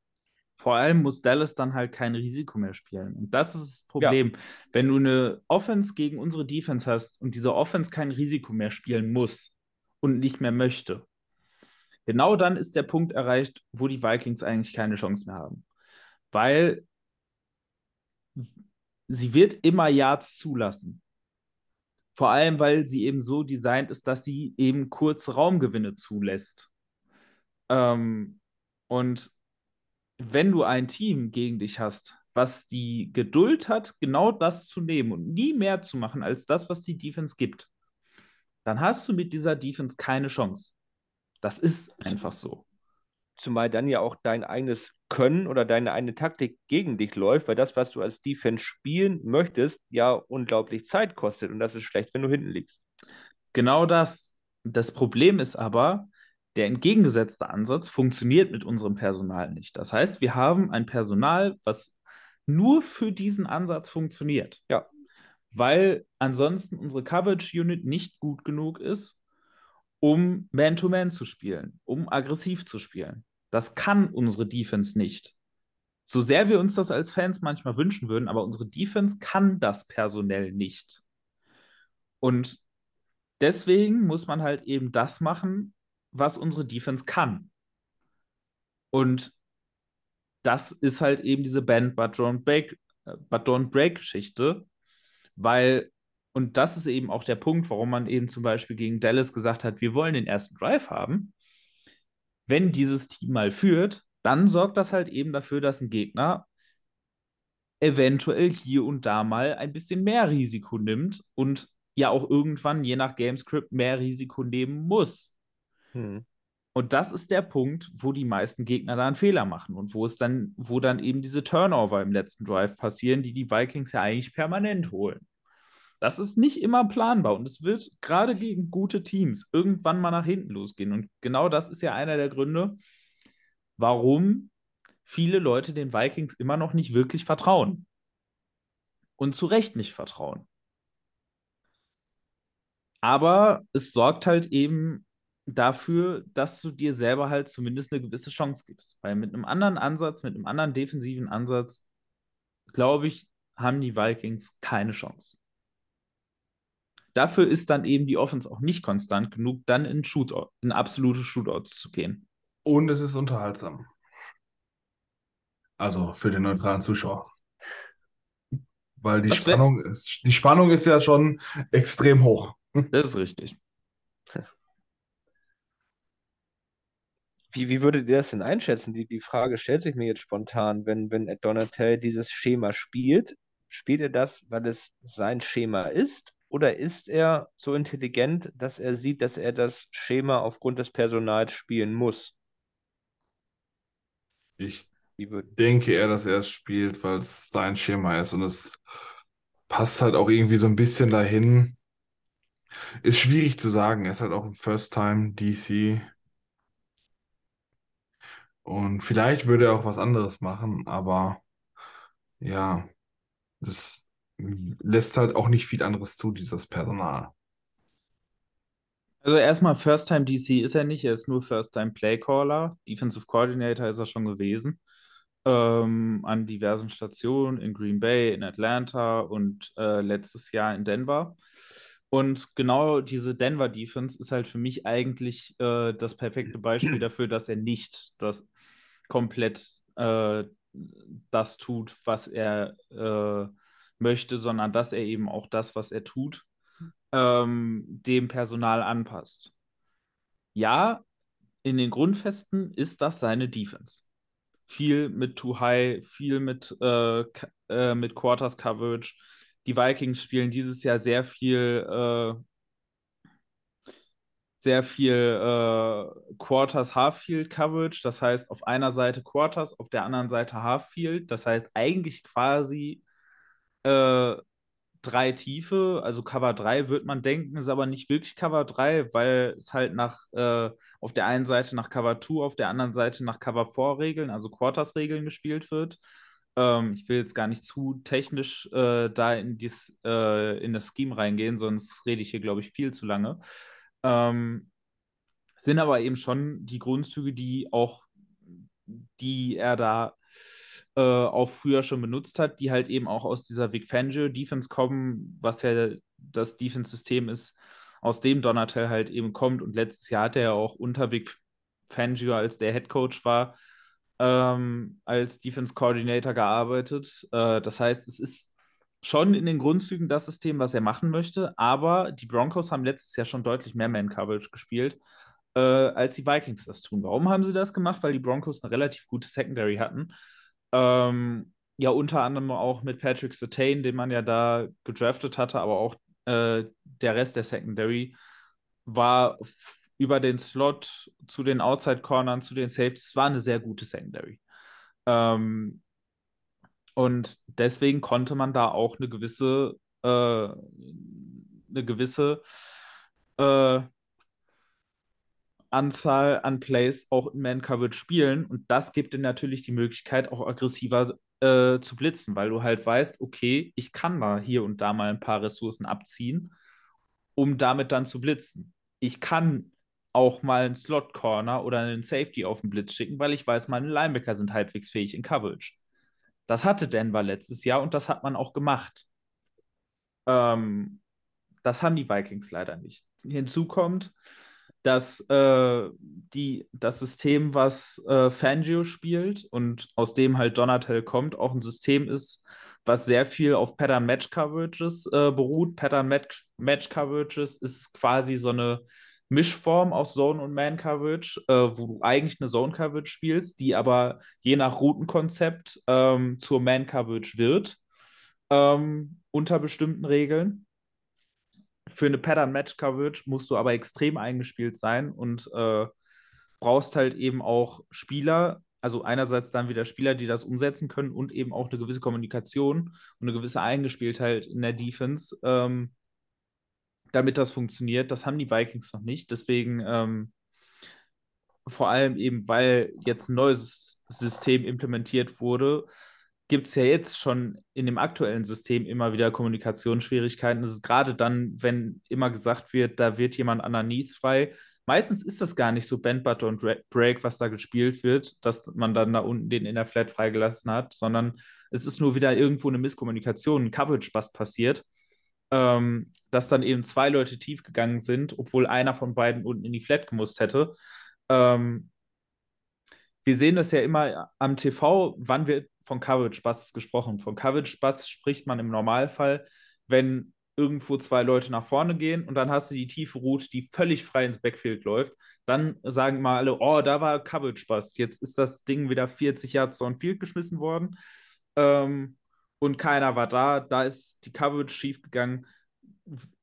Speaker 3: Vor allem muss Dallas dann halt kein Risiko mehr spielen. Und das ist das Problem. Wenn du eine Offense gegen unsere Defense hast und diese Offense kein Risiko mehr spielen muss und nicht mehr möchte, genau dann ist der Punkt erreicht, wo die Vikings eigentlich keine Chance mehr haben. Weil sie wird immer Yards zulassen. Vor allem, weil sie eben so designt ist, dass sie eben kurze Raumgewinne zulässt. Ähm, und wenn du ein Team gegen dich hast, was die Geduld hat, genau das zu nehmen und nie mehr zu machen als das, was die Defense gibt, dann hast du mit dieser Defense keine Chance. Das ist einfach so.
Speaker 2: Zumal dann ja auch dein eigenes Können oder deine eigene Taktik gegen dich läuft, weil das, was du als Defense spielen möchtest, ja unglaublich Zeit kostet. Und das ist schlecht, wenn du hinten liegst.
Speaker 3: Genau das. Das Problem ist aber, der entgegengesetzte Ansatz funktioniert mit unserem Personal nicht. Das heißt, wir haben ein Personal, was nur für diesen Ansatz funktioniert.
Speaker 2: Ja.
Speaker 3: Weil ansonsten unsere Coverage Unit nicht gut genug ist, um Man-to-Man zu spielen, um aggressiv zu spielen. Das kann unsere Defense nicht. So sehr wir uns das als Fans manchmal wünschen würden, aber unsere Defense kann das personell nicht. Und deswegen muss man halt eben das machen, was unsere Defense kann. Und das ist halt eben diese Band But Don't Break, äh, But Don't Break Geschichte, weil, und das ist eben auch der Punkt, warum man eben zum Beispiel gegen Dallas gesagt hat, wir wollen den ersten Drive haben. Wenn dieses Team mal führt, dann sorgt das halt eben dafür, dass ein Gegner eventuell hier und da mal ein bisschen mehr Risiko nimmt und ja auch irgendwann, je nach Gamescript, mehr Risiko nehmen muss.
Speaker 2: Hm.
Speaker 3: Und das ist der Punkt, wo die meisten Gegner da einen Fehler machen und wo es dann, wo dann eben diese Turnover im letzten Drive passieren, die die Vikings ja eigentlich permanent holen. Das ist nicht immer planbar und es wird gerade gegen gute Teams irgendwann mal nach hinten losgehen. Und genau das ist ja einer der Gründe, warum viele Leute den Vikings immer noch nicht wirklich vertrauen. Und zu Recht nicht vertrauen. Aber es sorgt halt eben dafür, dass du dir selber halt zumindest eine gewisse Chance gibst. Weil mit einem anderen Ansatz, mit einem anderen defensiven Ansatz, glaube ich, haben die Vikings keine Chance. Dafür ist dann eben die Offense auch nicht konstant genug, dann in, Shootout, in absolute Shootouts zu gehen.
Speaker 5: Und es ist unterhaltsam. Also für den neutralen Zuschauer. Weil die Spannung ist, die Spannung ist ja schon extrem hoch.
Speaker 3: Das ist richtig.
Speaker 2: Wie, wie würdet ihr das denn einschätzen? Die, die Frage stellt sich mir jetzt spontan, wenn, wenn Ed Donatel dieses Schema spielt, spielt er das, weil es sein Schema ist? Oder ist er so intelligent, dass er sieht, dass er das Schema aufgrund des Personals spielen muss?
Speaker 5: Ich denke eher, dass er es spielt, weil es sein Schema ist und es passt halt auch irgendwie so ein bisschen dahin. Ist schwierig zu sagen. Er ist halt auch ein First-Time DC. Und vielleicht würde er auch was anderes machen, aber ja, das lässt halt auch nicht viel anderes zu, dieses Personal.
Speaker 3: Also erstmal First-Time DC ist er nicht, er ist nur First-Time Playcaller. Defensive Coordinator ist er schon gewesen. Ähm, an diversen Stationen in Green Bay, in Atlanta und äh, letztes Jahr in Denver. Und genau diese Denver Defense ist halt für mich eigentlich äh, das perfekte Beispiel dafür, dass er nicht das komplett äh, das tut, was er äh, möchte, sondern dass er eben auch das, was er tut, ähm, dem Personal anpasst. Ja, in den Grundfesten ist das seine Defense. Viel mit Too High, viel mit, äh, äh, mit Quarters Coverage. Die Vikings spielen dieses Jahr sehr viel, äh, sehr viel äh, Quarters Half-Field Coverage. Das heißt, auf einer Seite Quarters, auf der anderen Seite Half-Field. Das heißt, eigentlich quasi äh, drei Tiefe, also Cover 3 wird man denken, ist aber nicht wirklich Cover 3, weil es halt nach äh, auf der einen Seite nach Cover 2, auf der anderen Seite nach Cover 4 Regeln, also Quarters Regeln gespielt wird. Ähm, ich will jetzt gar nicht zu technisch äh, da in, dies, äh, in das Scheme reingehen, sonst rede ich hier, glaube ich, viel zu lange. Ähm, sind aber eben schon die Grundzüge, die auch, die er da äh, auch früher schon benutzt hat, die halt eben auch aus dieser Vic Fangio Defense kommen, was ja das Defense-System ist, aus dem Donatel halt eben kommt. Und letztes Jahr hat er ja auch unter Vic Fangio, als der Head Coach war, ähm, als Defense Coordinator gearbeitet. Äh, das heißt, es ist schon in den Grundzügen das System, was er machen möchte, aber die Broncos haben letztes Jahr schon deutlich mehr Man-Coverage gespielt, äh, als die Vikings das tun. Warum haben sie das gemacht? Weil die Broncos eine relativ gute Secondary hatten. Ähm, ja, unter anderem auch mit Patrick Sertain, den man ja da gedraftet hatte, aber auch äh, der Rest der Secondary war über den Slot zu den Outside-Cornern, zu den Safeties, war eine sehr gute Secondary. Ähm, und deswegen konnte man da auch eine gewisse, äh, eine gewisse äh, Anzahl an Plays auch in Man-Coverage spielen. Und das gibt dir natürlich die Möglichkeit, auch aggressiver äh, zu blitzen, weil du halt weißt, okay, ich kann da hier und da mal ein paar Ressourcen abziehen, um damit dann zu blitzen. Ich kann auch mal einen Slot-Corner oder einen Safety auf den Blitz schicken, weil ich weiß, meine Linebacker sind halbwegs fähig in Coverage. Das hatte Denver letztes Jahr und das hat man auch gemacht. Ähm, das haben die Vikings leider nicht. Hinzu kommt, dass äh, die, das System, was äh, Fangio spielt und aus dem halt Donatel kommt, auch ein System ist, was sehr viel auf Pattern-Match-Coverages äh, beruht. Pattern-Match-Coverages ist quasi so eine Mischform aus Zone und Man-Coverage, äh, wo du eigentlich eine Zone-Coverage spielst, die aber je nach Routenkonzept ähm, zur Man-Coverage wird, ähm, unter bestimmten Regeln. Für eine Pattern-Match-Coverage musst du aber extrem eingespielt sein und äh, brauchst halt eben auch Spieler, also einerseits dann wieder Spieler, die das umsetzen können und eben auch eine gewisse Kommunikation und eine gewisse Eingespieltheit in der Defense, ähm, damit das funktioniert. Das haben die Vikings noch nicht. Deswegen ähm, vor allem eben, weil jetzt ein neues System implementiert wurde, gibt es ja jetzt schon in dem aktuellen System immer wieder Kommunikationsschwierigkeiten. Das ist gerade dann, wenn immer gesagt wird, da wird jemand underneath frei. Meistens ist das gar nicht so Bend, Butter und Break, was da gespielt wird, dass man dann da unten den in der Flat freigelassen hat, sondern es ist nur wieder irgendwo eine Misskommunikation, ein Coverage-Bust passiert, ähm, dass dann eben zwei Leute tief gegangen sind, obwohl einer von beiden unten in die Flat gemusst hätte. Ähm, wir sehen das ja immer am TV, wann wird von Coverage Busts gesprochen. Von Coverage Busts spricht man im Normalfall, wenn irgendwo zwei Leute nach vorne gehen und dann hast du die tiefe Route, die völlig frei ins Backfield läuft. Dann sagen mal alle, oh, da war Coverage Bust. Jetzt ist das Ding wieder 40 Yards Downfield geschmissen worden. Ähm, und keiner war da, da ist die Coverage schiefgegangen,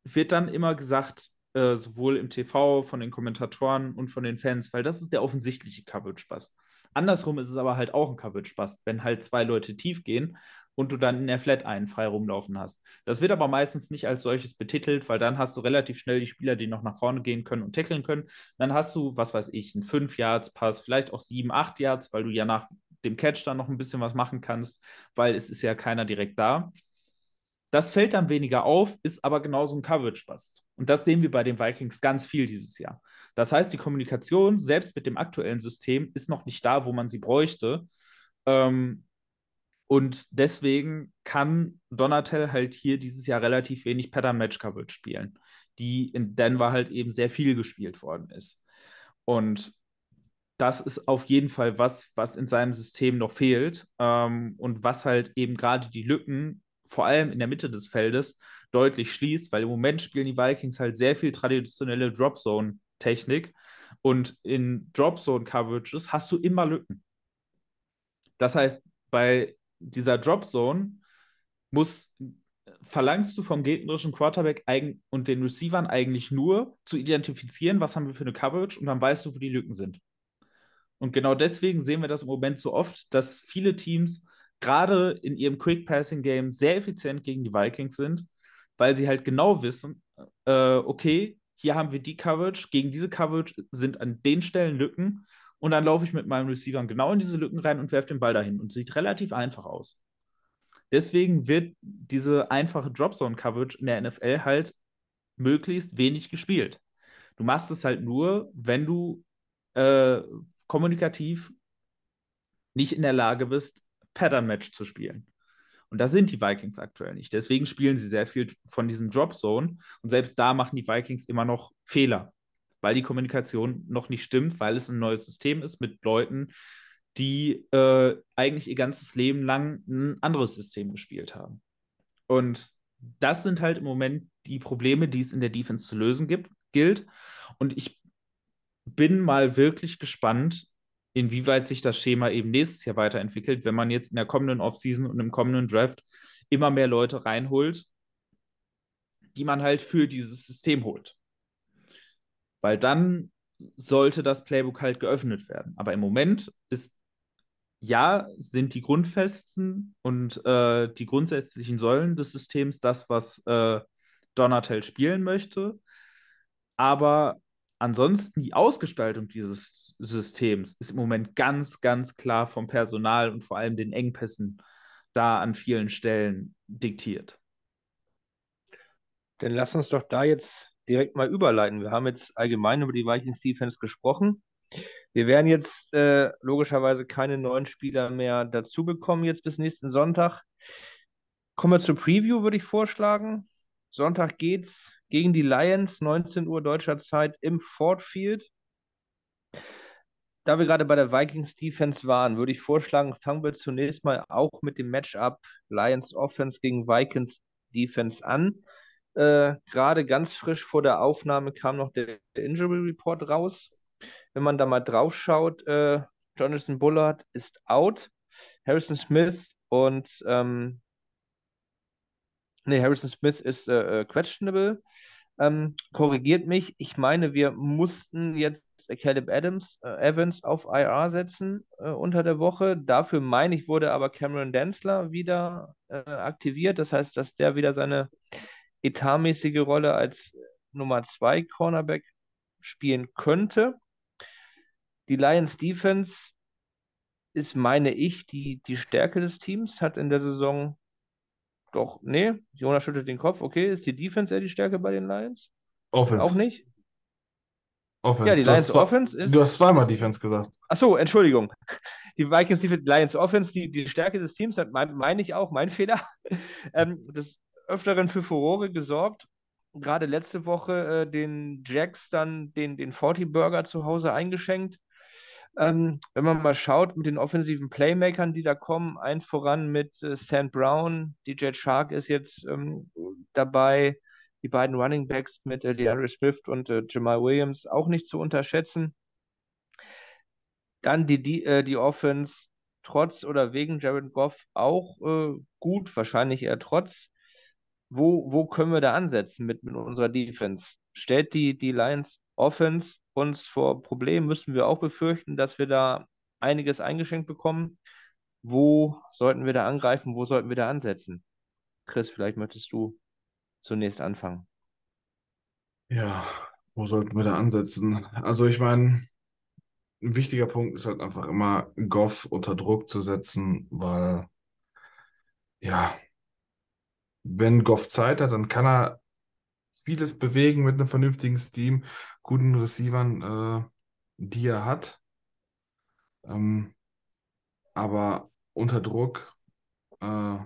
Speaker 3: wird dann immer gesagt, äh, sowohl im TV von den Kommentatoren und von den Fans, weil das ist der offensichtliche Coverage-Bust. Andersrum ist es aber halt auch ein Coverage-Bust, wenn halt zwei Leute tief gehen und du dann in der Flat einen frei rumlaufen hast. Das wird aber meistens nicht als solches betitelt, weil dann hast du relativ schnell die Spieler, die noch nach vorne gehen können und tackeln können. Dann hast du, was weiß ich, einen 5-Yards-Pass, vielleicht auch 7, 8 Yards, weil du ja nach dem Catch dann noch ein bisschen was machen kannst, weil es ist ja keiner direkt da. Das fällt dann weniger auf, ist aber genauso ein Coverage-Bust. Und das sehen wir bei den Vikings ganz viel dieses Jahr. Das heißt, die Kommunikation, selbst mit dem aktuellen System, ist noch nicht da, wo man sie bräuchte. Ähm, und deswegen kann Donatel halt hier dieses Jahr relativ wenig Pattern-Match-Coverage spielen, die in Denver halt eben sehr viel gespielt worden ist. Und das ist auf jeden Fall was, was in seinem System noch fehlt ähm, und was halt eben gerade die Lücken, vor allem in der Mitte des Feldes, deutlich schließt, weil im Moment spielen die Vikings halt sehr viel traditionelle Dropzone-Technik und in Dropzone-Coverages hast du immer Lücken. Das heißt, bei dieser Dropzone muss verlangst du vom gegnerischen Quarterback und den Receivern eigentlich nur zu identifizieren, was haben wir für eine Coverage und dann weißt du, wo die Lücken sind. Und genau deswegen sehen wir das im Moment so oft, dass viele Teams gerade in ihrem Quick Passing Game sehr effizient gegen die Vikings sind, weil sie halt genau wissen, äh, okay, hier haben wir die Coverage, gegen diese Coverage sind an den Stellen Lücken und dann laufe ich mit meinem Receiver genau in diese Lücken rein und werfe den Ball dahin und sieht relativ einfach aus. Deswegen wird diese einfache Dropzone-Coverage in der NFL halt möglichst wenig gespielt. Du machst es halt nur, wenn du äh, kommunikativ nicht in der Lage bist, Pattern-Match zu spielen. Und da sind die Vikings aktuell nicht. Deswegen spielen sie sehr viel von diesem Drop-Zone. Und selbst da machen die Vikings immer noch Fehler, weil die Kommunikation noch nicht stimmt, weil es ein neues System ist mit Leuten, die äh, eigentlich ihr ganzes Leben lang ein anderes System gespielt haben. Und das sind halt im Moment die Probleme, die es in der Defense zu lösen gibt, gilt. Und ich bin mal wirklich gespannt, inwieweit sich das Schema eben nächstes Jahr weiterentwickelt, wenn man jetzt in der kommenden Offseason und im kommenden Draft immer mehr Leute reinholt, die man halt für dieses System holt. Weil dann sollte das Playbook halt geöffnet werden. Aber im Moment ist ja, sind die Grundfesten und äh, die grundsätzlichen Säulen des Systems das, was äh, Donatel spielen möchte. Aber ansonsten die Ausgestaltung dieses Systems ist im Moment ganz, ganz klar vom Personal und vor allem den Engpässen da an vielen Stellen diktiert.
Speaker 2: Dann lass uns doch da jetzt direkt mal überleiten. Wir haben jetzt allgemein über die Vikings Defense gesprochen. Wir werden jetzt äh, logischerweise keine neuen Spieler mehr dazu bekommen, jetzt bis nächsten Sonntag. Kommen wir zur Preview, würde ich vorschlagen. Sonntag geht's gegen die Lions, 19 Uhr deutscher Zeit im Ford Field. Da wir gerade bei der Vikings Defense waren, würde ich vorschlagen, fangen wir zunächst mal auch mit dem Matchup Lions Offense gegen Vikings Defense an. Äh, gerade ganz frisch vor der Aufnahme kam noch der Injury Report raus wenn man da mal drauf schaut, äh, Jonathan Bullard ist out, Harrison Smith und ähm, nee, Harrison Smith ist äh, äh, questionable. Ähm, korrigiert mich, ich meine, wir mussten jetzt Caleb Adams, äh, Evans auf IR setzen äh, unter der Woche. Dafür meine ich, wurde aber Cameron Densler wieder äh, aktiviert. Das heißt, dass der wieder seine etatmäßige Rolle als Nummer 2 Cornerback spielen könnte. Die Lions Defense ist, meine ich, die, die Stärke des Teams, hat in der Saison doch, nee, Jonas schüttelt den Kopf, okay, ist die Defense eher die Stärke bei den Lions?
Speaker 5: Offense.
Speaker 2: Auch nicht?
Speaker 5: Offense.
Speaker 2: Ja, die
Speaker 5: Du
Speaker 2: Lions Offense ist.
Speaker 5: Du hast zweimal Defense gesagt.
Speaker 2: Achso, Entschuldigung. [LAUGHS] Die Vikings Defense, Lions Offense, die, die Stärke des Teams, hat meine mein ich auch, mein [LAUGHS] Fehler, ähm, des Öfteren für Furore gesorgt. Gerade letzte Woche äh, den Jacks dann den, den 40 Burger zu Hause eingeschenkt. Ähm, wenn man mal schaut mit den offensiven Playmakern, die da kommen, ein voran mit äh, Sam Brown, DJ Shark ist jetzt ähm, dabei, die beiden Running Backs mit äh, DeAndre Swift und äh, Jamal Williams auch nicht zu unterschätzen. Dann die, die, äh, die Offense trotz oder wegen Jared Goff auch äh, gut, wahrscheinlich eher trotz. Wo, wo können wir da ansetzen mit, mit unserer Defense? Stellt die, die Lions Offense uns vor Problemen? Müssen wir auch befürchten, dass wir da einiges eingeschenkt bekommen? Wo sollten wir da angreifen? Wo sollten wir da ansetzen? Chris, vielleicht möchtest du zunächst anfangen.
Speaker 5: Ja, wo sollten wir da ansetzen? Also ich meine, ein wichtiger Punkt ist halt einfach immer, Goff unter Druck zu setzen, weil ja, wenn Goff Zeit hat, dann kann er vieles bewegen mit einem vernünftigen Steam, guten Receivern, äh, die er hat. Ähm, aber unter Druck äh,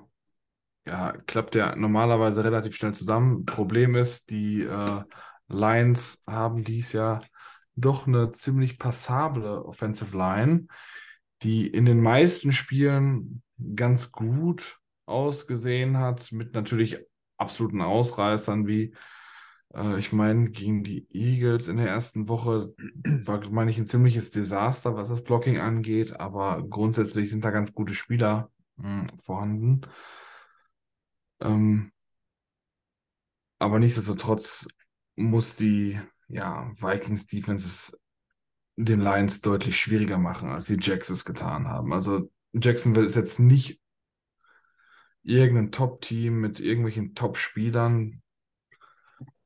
Speaker 5: ja, klappt der normalerweise relativ schnell zusammen. Problem ist, die äh, Lions haben dies Jahr doch eine ziemlich passable Offensive Line, die in den meisten Spielen ganz gut ausgesehen hat, mit natürlich absoluten Ausreißern wie, äh, ich meine, gegen die Eagles in der ersten Woche war, meine ich, ein ziemliches Desaster, was das Blocking angeht, aber grundsätzlich sind da ganz gute Spieler mh, hm, vorhanden. Ähm, aber nichtsdestotrotz muss die ja, Vikings Defense den Lions deutlich schwieriger machen, als die Jacks es getan haben. Also Jacksonville ist jetzt nicht irgendein Top-Team mit irgendwelchen Top-Spielern.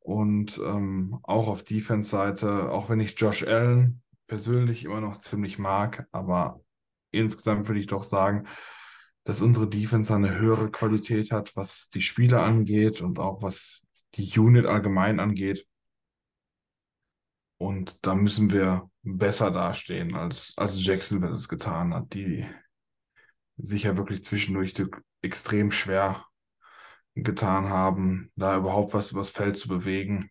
Speaker 5: Und ähm, auch auf Defense-Seite, auch wenn ich Josh Allen persönlich immer noch ziemlich mag, aber insgesamt würde ich doch sagen, dass unsere Defense eine höhere Qualität hat, was die Spieler angeht und auch was die Unit allgemein angeht. Und da müssen wir besser dastehen, als, als Jacksonville es getan hat, die sich ja wirklich zwischendurch extrem schwer getan haben, da überhaupt was übers Feld zu bewegen.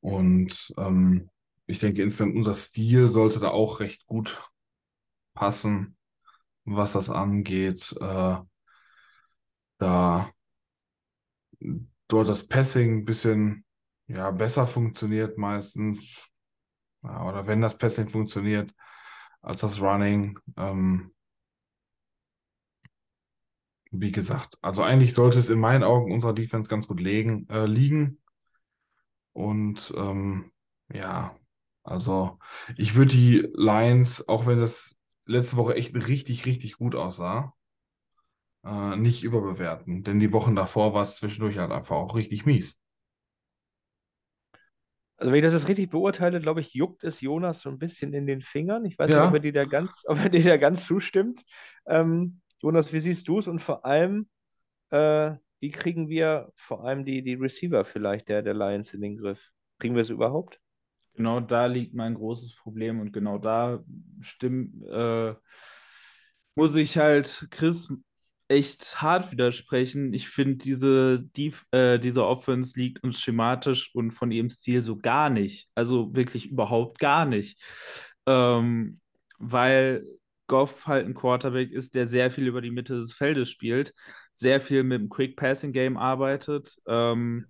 Speaker 5: Und ähm, ich denke, insgesamt unser Stil sollte da auch recht gut passen, was das angeht. Äh, da dort das Passing ein bisschen ja, besser funktioniert meistens. Ja, oder wenn das Passing funktioniert, als das Running. Ähm, wie gesagt, also eigentlich sollte es in meinen Augen unserer Defense ganz gut legen, äh, liegen. Und ähm, ja, also ich würde die Lions, auch wenn das letzte Woche echt richtig, richtig gut aussah, äh, nicht überbewerten. Denn die Wochen davor war es zwischendurch halt einfach auch richtig mies.
Speaker 2: Also wenn ich das jetzt richtig beurteile, glaube ich, juckt es Jonas so ein bisschen in den Fingern. Ich weiß
Speaker 5: Ja.
Speaker 2: nicht, ob er dir da ganz, [LAUGHS] ob er dir da ganz zustimmt. Ähm, Jonas, wie siehst du es? Und vor allem, äh, wie kriegen wir vor allem die, die Receiver vielleicht der, der Lions in den Griff? Kriegen wir es überhaupt?
Speaker 3: Genau da liegt mein großes Problem und genau da stimmt, äh, muss ich halt Chris echt hart widersprechen. Ich finde, diese, die, äh, diese Offense liegt uns schematisch und von ihrem Stil so gar nicht. Also wirklich überhaupt gar nicht. Ähm, weil Goff halt ein Quarterback ist, der sehr viel über die Mitte des Feldes spielt, sehr viel mit dem Quick Passing Game arbeitet. Ähm,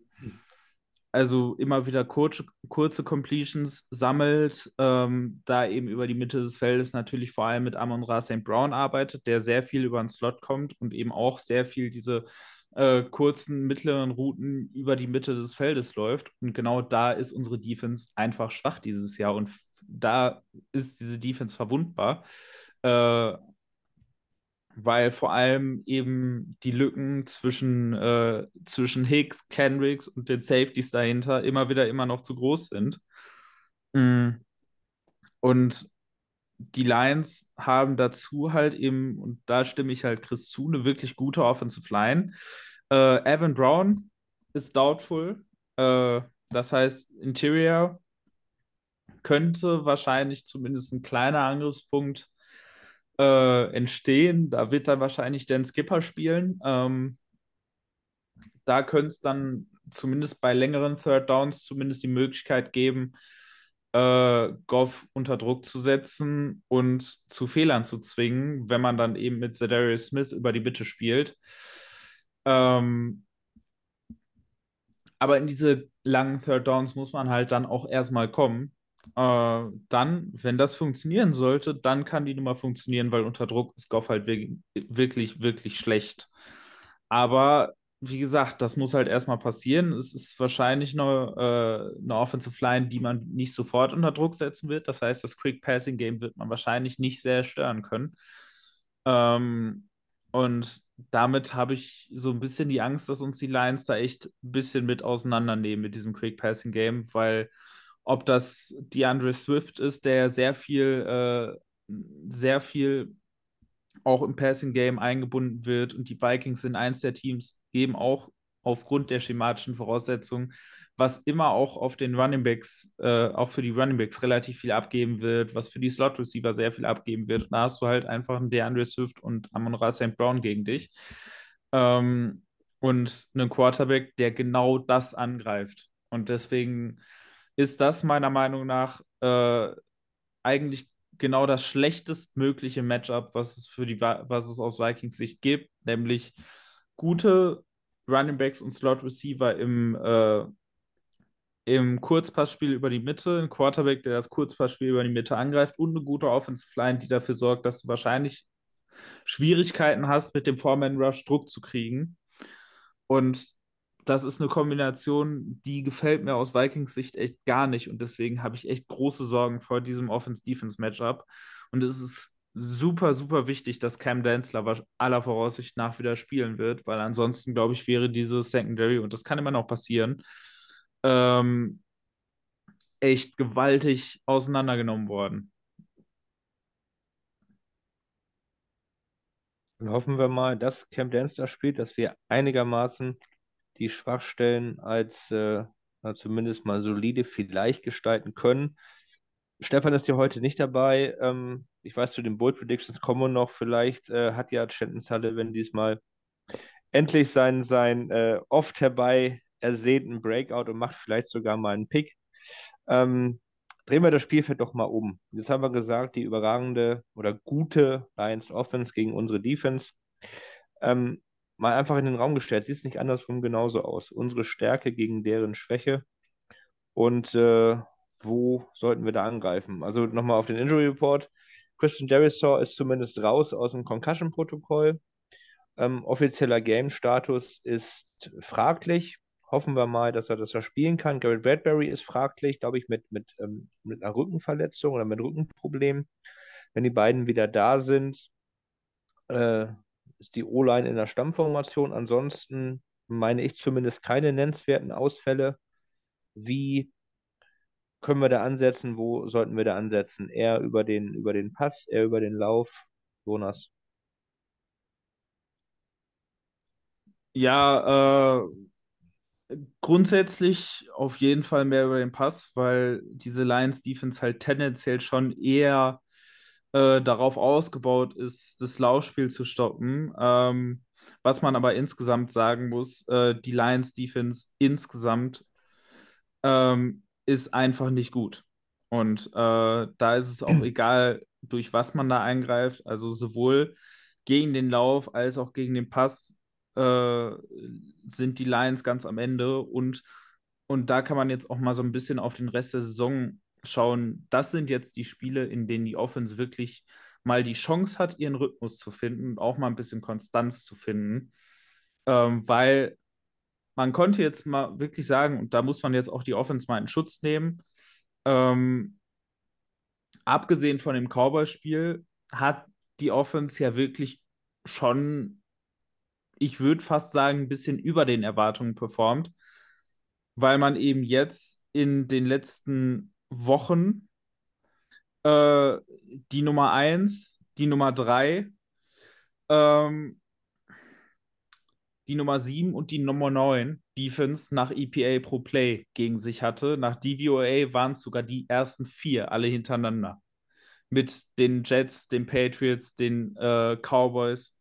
Speaker 3: also immer wieder kurze, kurze Completions sammelt, ähm, da eben über die Mitte des Feldes natürlich vor allem mit Amon Ra St. Brown arbeitet, der sehr viel über den Slot kommt und eben auch sehr viel diese äh, kurzen, mittleren Routen über die Mitte des Feldes läuft. Und genau da ist unsere Defense einfach schwach dieses Jahr und da ist diese Defense verwundbar. Äh, weil vor allem eben die Lücken zwischen, äh, zwischen Hicks, Kendricks und den Safeties dahinter immer wieder immer noch zu groß sind. Mm. Und die Lions haben dazu halt eben, und da stimme ich halt Chris zu, eine wirklich gute Offensive Line. Äh, Evan Brown ist doubtful. Äh, das heißt, Interior könnte wahrscheinlich zumindest ein kleiner Angriffspunkt äh, entstehen. Da wird dann wahrscheinlich Dan Skipper spielen. Ähm, da könnte es dann zumindest bei längeren Third Downs zumindest die Möglichkeit geben, äh, Goff unter Druck zu setzen und zu Fehlern zu zwingen, wenn man dann eben mit Zedarius Smith über die Bitte spielt. Ähm, aber in diese langen Third Downs muss man halt dann auch erstmal kommen. Äh, dann, wenn das funktionieren sollte, dann kann die Nummer funktionieren, weil unter Druck ist Goff halt wirklich, wirklich schlecht. Aber wie gesagt, das muss halt erstmal passieren. Es ist wahrscheinlich eine, äh, eine Offensive Line, die man nicht sofort unter Druck setzen wird. Das heißt, das Quick Passing Game wird man wahrscheinlich nicht sehr stören können. Ähm, und damit habe ich so ein bisschen die Angst, dass uns die Lions da echt ein bisschen mit auseinandernehmen mit diesem Quick Passing Game, weil ob das DeAndre Swift ist, der sehr viel, äh, sehr viel auch im Passing Game eingebunden wird und die Vikings sind eins der Teams eben auch aufgrund der schematischen Voraussetzungen, was immer auch auf den Running Backs, äh, auch für die Running Backs relativ viel abgeben wird, was für die Slot Receiver sehr viel abgeben wird. Und da hast du halt einfach einen DeAndre Swift und Amon Ra St. Brown gegen dich. Ähm, und einen Quarterback, der genau das angreift. Und deswegen ist das meiner Meinung nach äh, eigentlich genau das schlechtestmögliche Matchup, was es für die was es aus Vikings Sicht gibt, nämlich gute Running Backs und Slot Receiver im, äh, im Kurzpassspiel über die Mitte, ein Quarterback, der das Kurzpassspiel über die Mitte angreift und eine gute Offensive Line, die dafür sorgt, dass du wahrscheinlich Schwierigkeiten hast, mit dem Foreman Rush Druck zu kriegen. Und das ist eine Kombination, die gefällt mir aus Vikings Sicht echt gar nicht. Und deswegen habe ich echt große Sorgen vor diesem Offense-Defense-Matchup. Und es ist super, super wichtig, dass Cam Densler aller Voraussicht nach wieder spielen wird, weil ansonsten, glaube ich, wäre diese Secondary, und das kann immer noch passieren, ähm, echt gewaltig auseinandergenommen worden.
Speaker 2: Dann hoffen wir mal, dass Cam Densler spielt, dass wir einigermaßen die Schwachstellen als äh, zumindest mal solide vielleicht gestalten können. Stefan ist ja heute nicht dabei. Ähm, ich weiß, zu den Bold Predictions kommen wir noch. Vielleicht äh, hat ja Shenton Sullivan diesmal endlich seinen, seinen äh, oft herbei ersehnten Breakout und macht vielleicht sogar mal einen Pick. Ähm, drehen wir das Spielfeld doch mal um. Jetzt haben wir gesagt, die überragende oder gute Lions Offense gegen unsere Defense. Ähm, mal einfach in den Raum gestellt. Sieht es nicht andersrum genauso aus? Unsere Stärke gegen deren Schwäche. Und äh, wo sollten wir da angreifen? Also nochmal auf den Injury Report. Christian Derisaw ist zumindest raus aus dem Concussion-Protokoll. Ähm, offizieller Game-Status ist fraglich. Hoffen wir mal, dass er das spielen kann. Garrett Bradbury ist fraglich, glaube ich, mit, mit, ähm, mit einer Rückenverletzung oder mit Rückenproblemen. Wenn die beiden wieder da sind, äh, ist die O-Line in der Stammformation. Ansonsten meine ich zumindest keine nennenswerten Ausfälle. Wie können wir da ansetzen? Wo sollten wir da ansetzen? Eher über den, über den Pass, eher über den Lauf? Jonas.
Speaker 3: Ja, äh, grundsätzlich auf jeden Fall mehr über den Pass, weil diese Lions Defense halt tendenziell schon eher äh, darauf ausgebaut ist, das Laufspiel zu stoppen. Ähm, was man aber insgesamt sagen muss, äh, die Lions Defense insgesamt ähm, ist einfach nicht gut. Und äh, da ist es auch [CLEARS THROAT] egal, durch was man da eingreift. Also sowohl gegen den Lauf als auch gegen den Pass äh, sind die Lions ganz am Ende. Und, und da kann man jetzt auch mal so ein bisschen auf den Rest der Saison schauen, das sind jetzt die Spiele, in denen die Offense wirklich mal die Chance hat, ihren Rhythmus zu finden und auch mal ein bisschen Konstanz zu finden. Ähm, weil man konnte jetzt mal wirklich sagen, und da muss man jetzt auch die Offense mal in Schutz nehmen, ähm, abgesehen von dem Cowboy-Spiel hat die Offense ja wirklich schon, ich würde fast sagen, ein bisschen über den Erwartungen performt, weil man eben jetzt in den letzten Wochen äh, die Nummer 1, die Nummer 3, ähm, die Nummer 7 und die Nummer 9 Defense nach EPA pro Play gegen sich hatte. Nach DVOA waren es sogar die ersten vier, alle hintereinander. Mit den Jets, den Patriots, den äh, Cowboys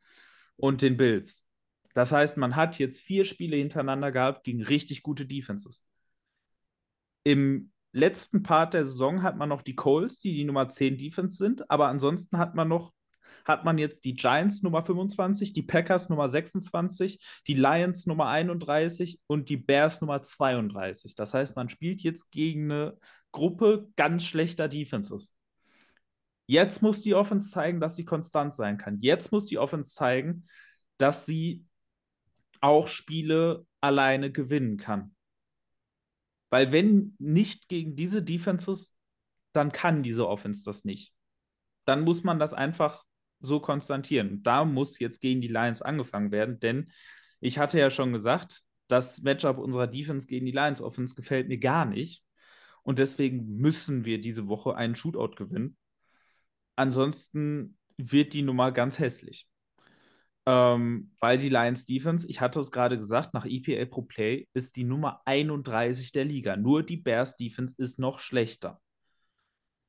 Speaker 3: und den Bills. Das heißt, man hat jetzt vier Spiele hintereinander gehabt gegen richtig gute Defenses. Im letzten Part der Saison hat man noch die Coles, die die Nummer 10 Defense sind, aber ansonsten hat man noch hat man jetzt die Giants Nummer 25, die Packers Nummer 26, die Lions Nummer 31 und die Bears Nummer 32. Das heißt, man spielt jetzt gegen eine Gruppe ganz schlechter Defenses. Jetzt muss die Offense zeigen, dass sie konstant sein kann. Jetzt muss die Offense zeigen, dass sie auch Spiele alleine gewinnen kann. Weil wenn nicht gegen diese Defenses, dann kann diese Offense das nicht. Dann muss man das einfach so konstantieren. Da muss jetzt gegen die Lions angefangen werden, denn ich hatte ja schon gesagt, das Matchup unserer Defense gegen die Lions Offense gefällt mir gar nicht. Und deswegen müssen wir diese Woche einen Shootout gewinnen. Ansonsten wird die Nummer ganz hässlich. Ähm, weil die Lions Defense, ich hatte es gerade gesagt, nach EPA Pro Play ist die Nummer 31 der Liga. Nur die Bears Defense ist noch schlechter.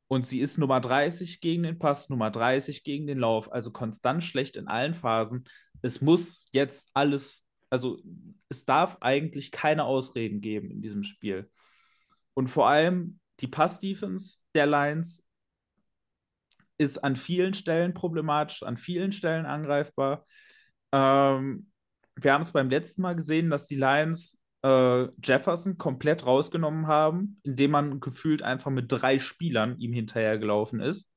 Speaker 3: Und sie ist Nummer 30 gegen den Pass, Nummer 30 gegen den Lauf, also konstant schlecht in allen Phasen. Es muss jetzt alles, also es darf eigentlich keine Ausreden geben in diesem Spiel. Und vor allem die Pass-Defense der Lions ist an vielen Stellen problematisch, an vielen Stellen angreifbar. Ähm, wir haben es beim letzten Mal gesehen, dass die Lions äh, Jefferson komplett rausgenommen haben, indem man gefühlt einfach mit drei Spielern ihm hinterhergelaufen ist.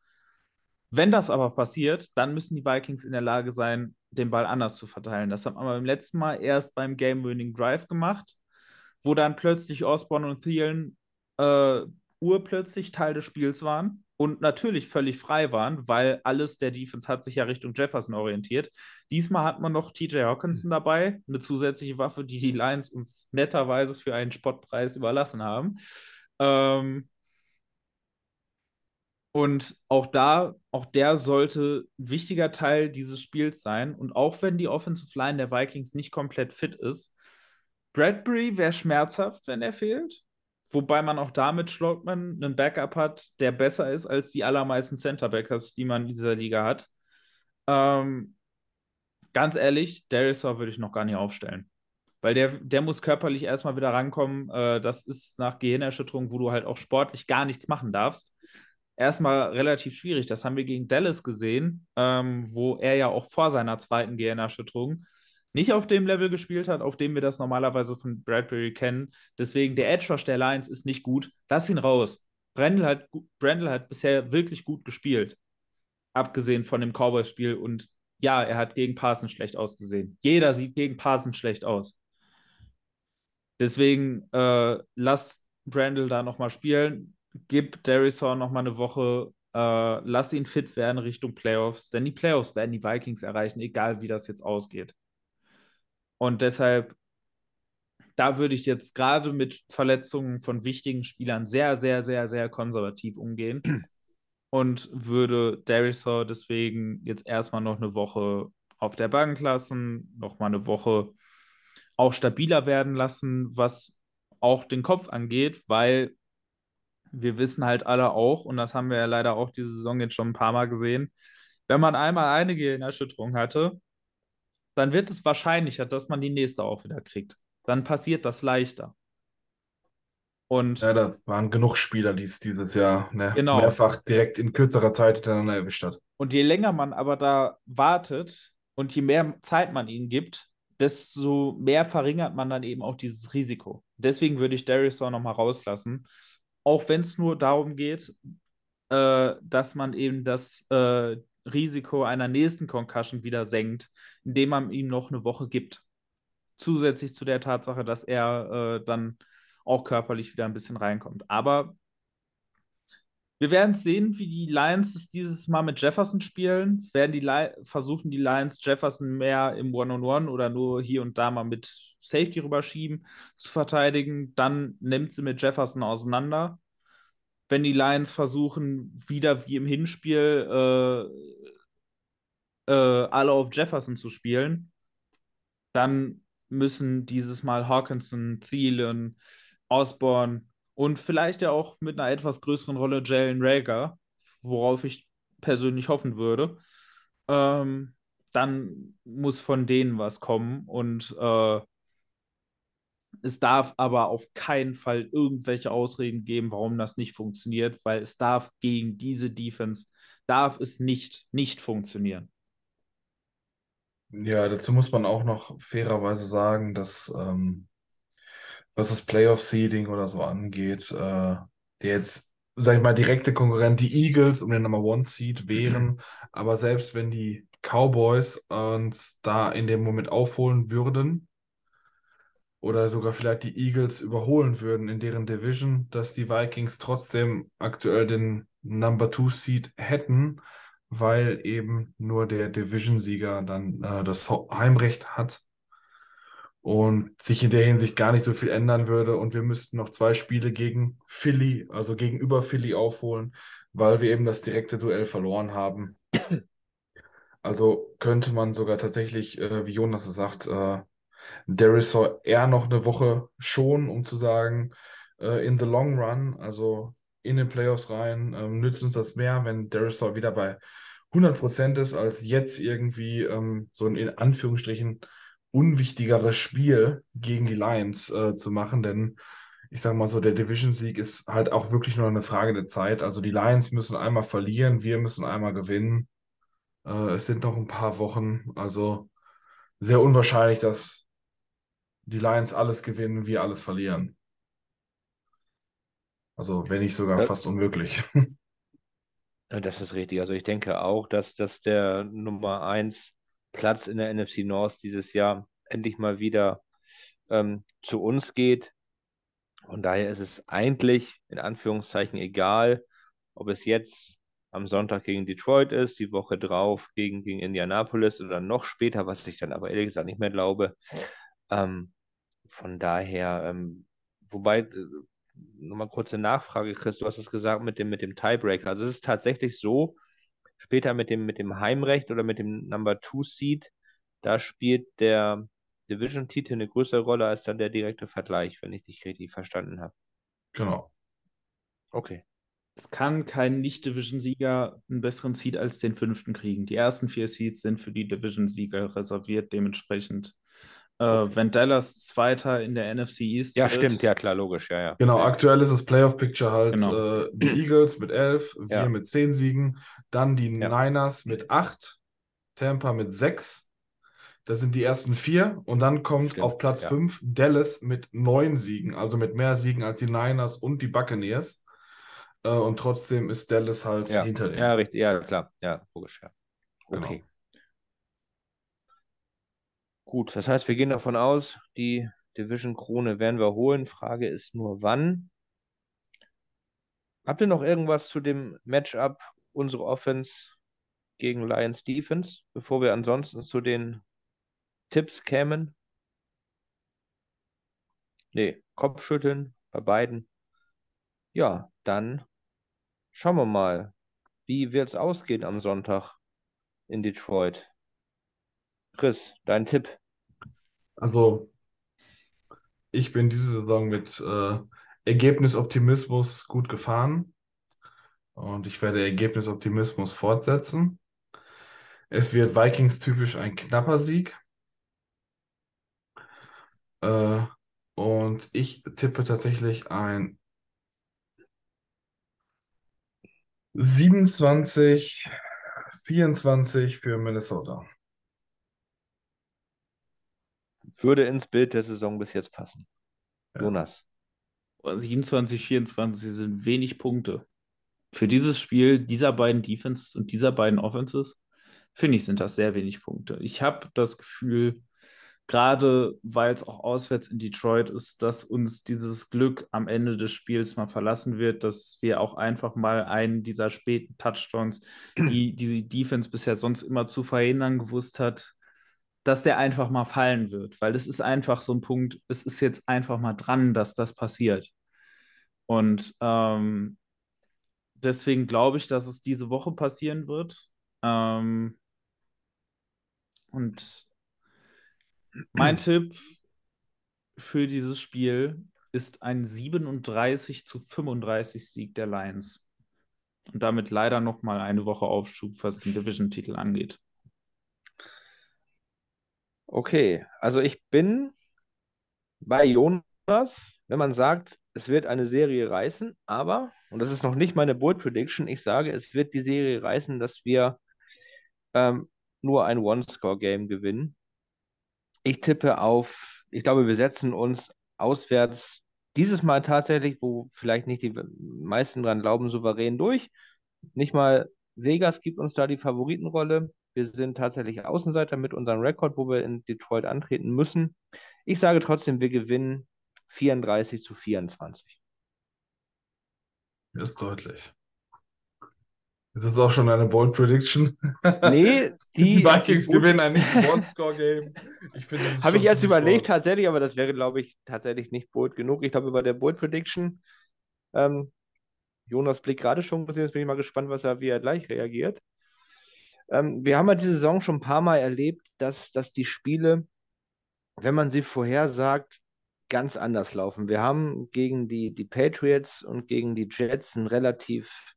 Speaker 3: Wenn das aber passiert, dann müssen die Vikings in der Lage sein, den Ball anders zu verteilen. Das hat man beim letzten Mal erst beim Game-Winning Drive gemacht, wo dann plötzlich Osborne und Thielen äh, urplötzlich Teil des Spiels waren und natürlich völlig frei waren, weil alles der Defense hat sich ja Richtung Jefferson orientiert. Diesmal hat man noch TJ Hawkinson dabei, eine zusätzliche Waffe, die die Lions uns netterweise für einen Spottpreis überlassen haben. Ähm und auch da, auch der sollte ein wichtiger Teil dieses Spiels sein. Und auch wenn die Offensive Line der Vikings nicht komplett fit ist, Bradbury wäre schmerzhaft, wenn er fehlt. Wobei man auch damit Schlockman einen Backup hat, der besser ist als die allermeisten Center-Backups, die man in dieser Liga hat. Ähm, ganz ehrlich, Darius würde ich noch gar nicht aufstellen. Weil der, der muss körperlich erstmal wieder rankommen. Äh, das ist nach Gehirnerschütterung, wo du halt auch sportlich gar nichts machen darfst. Erstmal relativ schwierig. Das haben wir gegen Dallas gesehen, ähm, wo er ja auch vor seiner zweiten Gehirnerschütterung nicht auf dem Level gespielt hat, auf dem wir das normalerweise von Bradbury kennen. Deswegen der Edge Rush der Lions ist nicht gut. Lass ihn raus. Brandel hat, Brandel hat bisher wirklich gut gespielt. Abgesehen von dem Cowboys-Spiel. Und ja, er hat gegen Parsons schlecht ausgesehen. Jeder sieht gegen Parsons schlecht aus. Deswegen äh, lass Brandel da nochmal spielen. Gib Darrison nochmal eine Woche. Äh, lass ihn fit werden Richtung Playoffs. Denn die Playoffs werden die Vikings erreichen, egal wie das jetzt ausgeht. Und deshalb, da würde ich jetzt gerade mit Verletzungen von wichtigen Spielern sehr, sehr, sehr, sehr konservativ umgehen. [CLEARS THROAT] Und würde Hall deswegen jetzt erstmal noch eine Woche auf der Bank lassen, noch mal eine Woche auch stabiler werden lassen, was auch den Kopf angeht, weil wir wissen halt alle auch, und das haben wir ja leider auch diese Saison jetzt schon ein paar Mal gesehen, wenn man einmal eine Gehirnerschütterung hatte, dann wird es wahrscheinlicher, dass man die nächste auch wieder kriegt. Dann passiert das leichter. Und
Speaker 5: ja, da waren genug Spieler, die es dieses Jahr ne,
Speaker 3: genau.
Speaker 5: mehrfach direkt in kürzerer Zeit hintereinander erwischt hat.
Speaker 3: Und je länger man aber da wartet und je mehr Zeit man ihnen gibt, desto mehr verringert man dann eben auch dieses Risiko. Deswegen würde ich Darius auch nochmal rauslassen. Auch wenn es nur darum geht, äh, dass man eben das, äh, Risiko einer nächsten Concussion wieder senkt, indem man ihm noch eine Woche gibt. Zusätzlich zu der Tatsache, dass er äh, dann auch körperlich wieder ein bisschen reinkommt. Aber wir werden sehen, wie die Lions es dieses Mal mit Jefferson spielen. Werden die Li versuchen, die Lions Jefferson mehr im One-on-One -on -One oder nur hier und da mal mit Safety rüberschieben zu verteidigen. Dann nimmt sie mit Jefferson auseinander wenn die Lions versuchen, wieder wie im Hinspiel äh, äh, alle auf Jefferson zu spielen, dann müssen dieses Mal Hawkinson, Thielen, Osborne und vielleicht ja auch mit einer etwas größeren Rolle Jalen Rager, worauf ich persönlich hoffen würde, ähm, dann muss von denen was kommen und äh, es darf aber auf keinen Fall irgendwelche Ausreden geben, warum das nicht funktioniert, weil es darf gegen diese Defense darf es nicht, nicht funktionieren.
Speaker 5: Ja, dazu muss man auch noch fairerweise sagen, dass ähm, was das Playoff-Seeding oder so angeht, äh, der jetzt, sag ich mal, direkte Konkurrent die Eagles um den Number One Seed wären. Aber selbst wenn die Cowboys uns da in dem Moment aufholen würden oder sogar vielleicht die Eagles überholen würden in deren Division, dass die Vikings trotzdem aktuell den Number Two Seed hätten weil eben nur der Division-Sieger dann äh, das Heimrecht hat und sich in der Hinsicht gar nicht so viel ändern würde. Und wir müssten noch zwei Spiele gegen Philly, also gegenüber Philly aufholen, weil wir eben das direkte Duell verloren haben. [COUGHS] Also könnte man sogar tatsächlich, äh, wie Jonas es sagt, äh, Darius eher noch eine Woche schon, um zu sagen, äh, in the long run, also in den Playoffs rein, ähm, nützt uns das mehr, wenn Darius wieder bei 100% ist, als jetzt irgendwie ähm, so ein in Anführungsstrichen unwichtigeres Spiel gegen die Lions äh, zu machen, denn ich sage mal so, der Division-Sieg ist halt auch wirklich nur eine Frage der Zeit. Also die Lions müssen einmal verlieren, wir müssen einmal gewinnen. Äh, es sind noch ein paar Wochen, also sehr unwahrscheinlich, dass die Lions alles gewinnen, wir alles verlieren. Also wenn nicht sogar fast unmöglich. [LAUGHS]
Speaker 2: Das ist richtig. Also ich denke auch, dass, dass der Nummer 1 Platz in der NFC North dieses Jahr endlich mal wieder ähm, zu uns geht. Von daher ist es eigentlich in Anführungszeichen egal, ob es jetzt am Sonntag gegen Detroit ist, die Woche drauf gegen, gegen Indianapolis oder noch später, was ich dann aber ehrlich gesagt nicht mehr glaube. Ähm, von daher, ähm, wobei äh, nochmal kurze Nachfrage, Chris, du hast es gesagt mit dem, mit dem Tiebreaker. Also es ist tatsächlich so, später mit dem, mit dem Heimrecht oder mit dem Number Two Seed, da spielt der Division-Titel eine größere Rolle als dann der direkte Vergleich, wenn ich dich richtig verstanden habe.
Speaker 5: Genau.
Speaker 2: Okay.
Speaker 3: Es kann kein Nicht-Division-Sieger einen besseren Seed als den fünften kriegen. Die ersten vier Seeds sind für die Division-Sieger reserviert, dementsprechend äh, wenn Dallas Zweiter in der NFC East
Speaker 2: Ja,
Speaker 3: wird.
Speaker 2: stimmt, ja klar, logisch, ja, ja.
Speaker 5: Genau, aktuell ist das Playoff-Picture halt
Speaker 3: Genau.
Speaker 5: äh, die Eagles mit elf, wir
Speaker 2: Ja.
Speaker 5: mit zehn Siegen, dann die
Speaker 2: Ja.
Speaker 5: Niners mit acht, Tampa mit sechs. Das sind die ersten vier. Und dann kommt
Speaker 2: Stimmt,
Speaker 5: auf Platz
Speaker 2: ja.
Speaker 5: fünf Dallas mit neun Siegen, also mit mehr Siegen als die Niners und die Buccaneers. Äh, und trotzdem ist Dallas halt
Speaker 2: Ja,
Speaker 5: hinter denen.
Speaker 2: ja, richtig, ja, klar, ja, logisch, ja.
Speaker 5: Genau.
Speaker 2: Gut, das heißt, wir gehen davon aus, die Division-Krone werden wir holen. Frage ist nur, wann. Habt ihr noch irgendwas zu dem Matchup unsere Offense gegen Lions Defense, bevor wir ansonsten zu den Tipps kämen? Nee, Kopfschütteln bei beiden. Ja, dann schauen wir mal, wie wird es ausgehen am Sonntag in Detroit. Chris, dein Tipp.
Speaker 5: Also, ich bin diese Saison mit äh, Ergebnisoptimismus gut gefahren und ich werde Ergebnisoptimismus fortsetzen. Es wird Vikings-typisch ein knapper Sieg. Äh, und ich tippe tatsächlich ein 27, 24 für Minnesota.
Speaker 2: Würde ins Bild der Saison bis jetzt passen.
Speaker 5: Ja.
Speaker 2: Jonas.
Speaker 3: 27, 24 sind wenig Punkte. Für dieses Spiel dieser beiden Defenses und dieser beiden Offenses, finde ich, sind das sehr wenig Punkte. Ich habe das Gefühl, gerade weil es auch auswärts in Detroit ist, dass uns dieses Glück am Ende des Spiels mal verlassen wird, dass wir auch einfach mal einen dieser späten Touchdowns, die die Defense bisher sonst immer zu verhindern gewusst hat, dass der einfach mal fallen wird, weil es ist einfach so ein Punkt, es ist jetzt einfach mal dran, dass das passiert. Und ähm, deswegen glaube ich, dass es diese Woche passieren wird. Ähm, und mein [CLEARS THROAT] Tipp für dieses Spiel ist ein 37 zu 35 Sieg der Lions. Und damit leider noch mal eine Woche Aufschub, was den Division-Titel angeht.
Speaker 2: Okay, also ich bin bei Jonas, wenn man sagt es wird eine Serie reißen, aber, und das ist noch nicht meine Bold Prediction, ich sage, es wird die Serie reißen, dass wir ähm, nur ein One-Score-Game gewinnen. Ich tippe auf, ich glaube, wir setzen uns auswärts dieses Mal tatsächlich, wo vielleicht nicht die meisten dran glauben, souverän durch. Nicht mal Vegas gibt uns da die Favoritenrolle. Wir sind tatsächlich Außenseiter mit unserem Rekord, wo wir in Detroit antreten müssen. Ich sage trotzdem, wir gewinnen 34 zu 24.
Speaker 5: Das ist deutlich. Ist das auch schon eine Bold Prediction?
Speaker 2: Nee, [LAUGHS] die,
Speaker 5: Die Vikings
Speaker 2: die-
Speaker 5: gewinnen ein One-Score-Game.
Speaker 2: Habe ich erst überlegt,
Speaker 5: bold.
Speaker 2: tatsächlich, aber das wäre, glaube ich, tatsächlich nicht bold genug. Ich glaube, über der Bold Prediction, ähm, Jonas Blick gerade schon gesehen, jetzt bin ich mal gespannt, was er, wie er gleich reagiert. Ähm, wir haben ja diese Saison schon ein paar Mal erlebt, dass, dass die Spiele, wenn man sie vorhersagt, ganz anders laufen. Wir haben gegen die, die Patriots und gegen die Jets ein relativ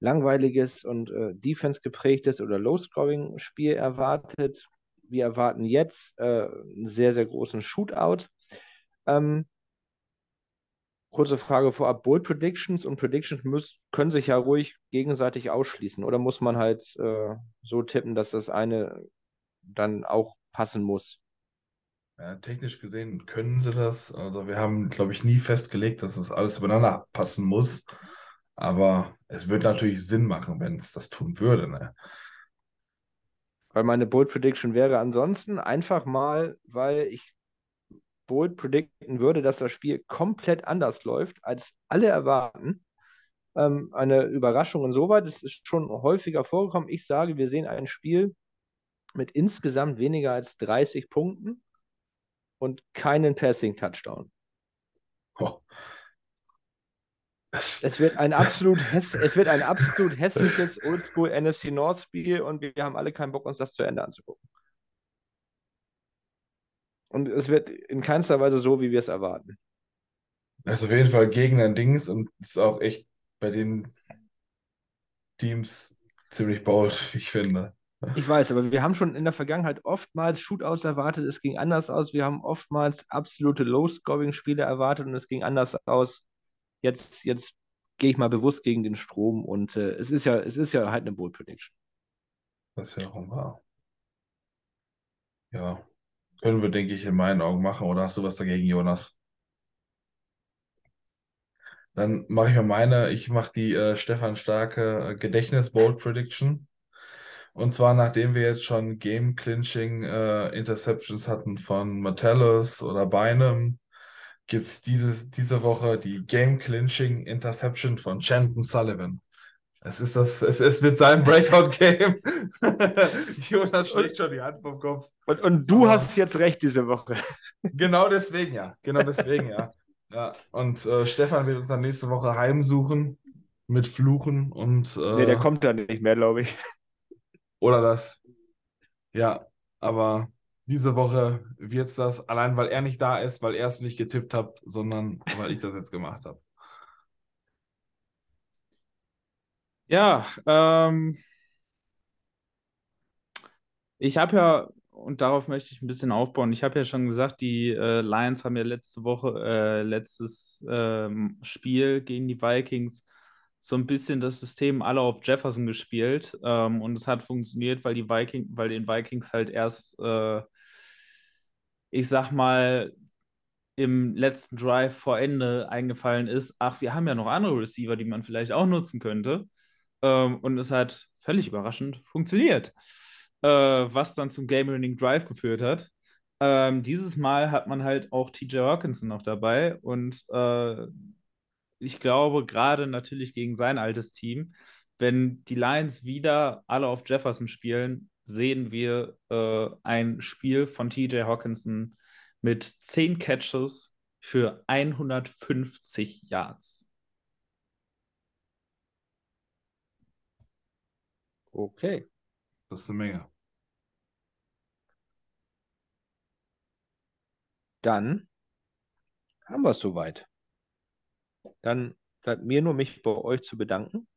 Speaker 2: langweiliges und äh, Defense geprägtes oder Low-Scoring-Spiel erwartet. Wir erwarten jetzt äh, einen sehr, sehr großen Shootout. Ähm, kurze Frage vorab: Bold Predictions und Predictions müssen, können sich ja ruhig gegenseitig ausschließen. Oder muss man halt äh, so tippen, dass das eine dann auch passen muss?
Speaker 5: Ja, technisch gesehen können sie das. Also wir haben, glaube ich, nie festgelegt, dass das alles übereinander passen muss. Aber es würde natürlich Sinn machen, wenn es das tun würde. Ne?
Speaker 2: Weil meine Bold Prediction wäre ansonsten einfach mal, weil ich bold predikten würde, dass das Spiel komplett anders läuft, als alle erwarten. Ähm, eine Überraschung insoweit, es ist schon häufiger vorgekommen. Ich sage, wir sehen ein Spiel mit insgesamt weniger als 30 Punkten und keinen Passing-Touchdown.
Speaker 5: Oh.
Speaker 2: Es wird ein absolut, [LAUGHS] häss es wird ein absolut hässliches Oldschool NFC North Spiel und wir haben alle keinen Bock, uns das zu Ende anzugucken. Und es wird in keinster Weise so, wie wir es erwarten.
Speaker 5: das ist auf jeden Fall gegen ein Dings und ist auch echt bei den Teams ziemlich bold, wie [LAUGHS] ich finde.
Speaker 2: Ich weiß, aber wir haben schon in der Vergangenheit oftmals Shootouts erwartet, es ging anders aus. Wir haben oftmals absolute Low-Scoring-Spiele erwartet und es ging anders aus. Jetzt, jetzt gehe ich mal bewusst gegen den Strom und äh, es ist ja, es ist ja halt eine Bold Prediction.
Speaker 5: Was ja auch wahr. Ja, können wir, denke ich, in meinen Augen machen. Oder hast du was dagegen, Jonas? Dann mache ich mal meine. Ich mache die äh, Stefan Starke äh, Gedächtnis-Bold Prediction. Und zwar, nachdem wir jetzt schon Game-Clinching äh, Interceptions hatten von Metellus oder Bynum, gibt es diese Woche die Game-Clinching Interception von Shandon Sullivan. Es ist das, es, es wird sein Breakout-Game. [LAUGHS] Jonas schlägt schon die Hand vom Kopf.
Speaker 2: Und, und du
Speaker 5: Aber-
Speaker 2: hast jetzt recht diese Woche. [LAUGHS]
Speaker 5: Genau deswegen, ja. Genau deswegen, ja. [LAUGHS] Ja, und äh, Stefan wird uns dann nächste Woche heimsuchen mit Fluchen und äh,
Speaker 2: Nee, der kommt da nicht mehr, glaube ich.
Speaker 5: oder das. Ja, aber diese Woche wird's das, allein weil er nicht da ist, weil er es nicht getippt hat, sondern weil ich das jetzt gemacht habe.
Speaker 3: Ja, ähm, ich habe ja, und darauf möchte ich ein bisschen aufbauen, ich habe ja schon gesagt, die äh, Lions haben ja letzte Woche, äh, letztes ähm, Spiel gegen die Vikings so ein bisschen das System alle auf Jefferson gespielt. Ähm, und es hat funktioniert, weil die Viking, weil den Vikings halt erst, äh, ich sag mal, im letzten Drive vor Ende eingefallen ist, ach, wir haben ja noch andere Receiver, die man vielleicht auch nutzen könnte. Ähm, und es hat völlig überraschend funktioniert, äh, was dann zum Game-Winning Drive geführt hat. Ähm, dieses Mal hat man halt auch TJ Hawkinson noch dabei und äh, ich glaube, gerade natürlich gegen sein altes Team, wenn die Lions wieder alle auf Jefferson spielen, sehen wir äh, ein Spiel von TJ Hawkinson mit 10 Catches für 150 Yards.
Speaker 2: Okay.
Speaker 5: Das ist eine Menge.
Speaker 2: Dann haben wir es soweit. Dann bleibt mir nur, mich bei euch zu bedanken.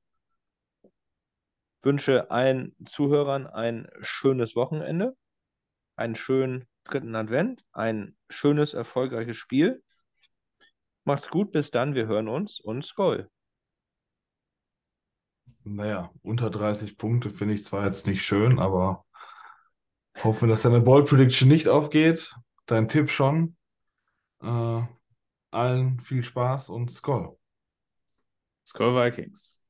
Speaker 2: Wünsche allen Zuhörern ein schönes Wochenende, einen schönen dritten Advent, ein schönes, erfolgreiches Spiel. Macht's gut, bis dann, wir hören uns und Skoll.
Speaker 5: Naja, unter 30 Punkte finde ich zwar jetzt nicht schön, aber hoffe, dass deine Ball Prediction nicht aufgeht. Dein Tipp schon. Äh, allen viel Spaß und Skoll.
Speaker 3: Skull Vikings.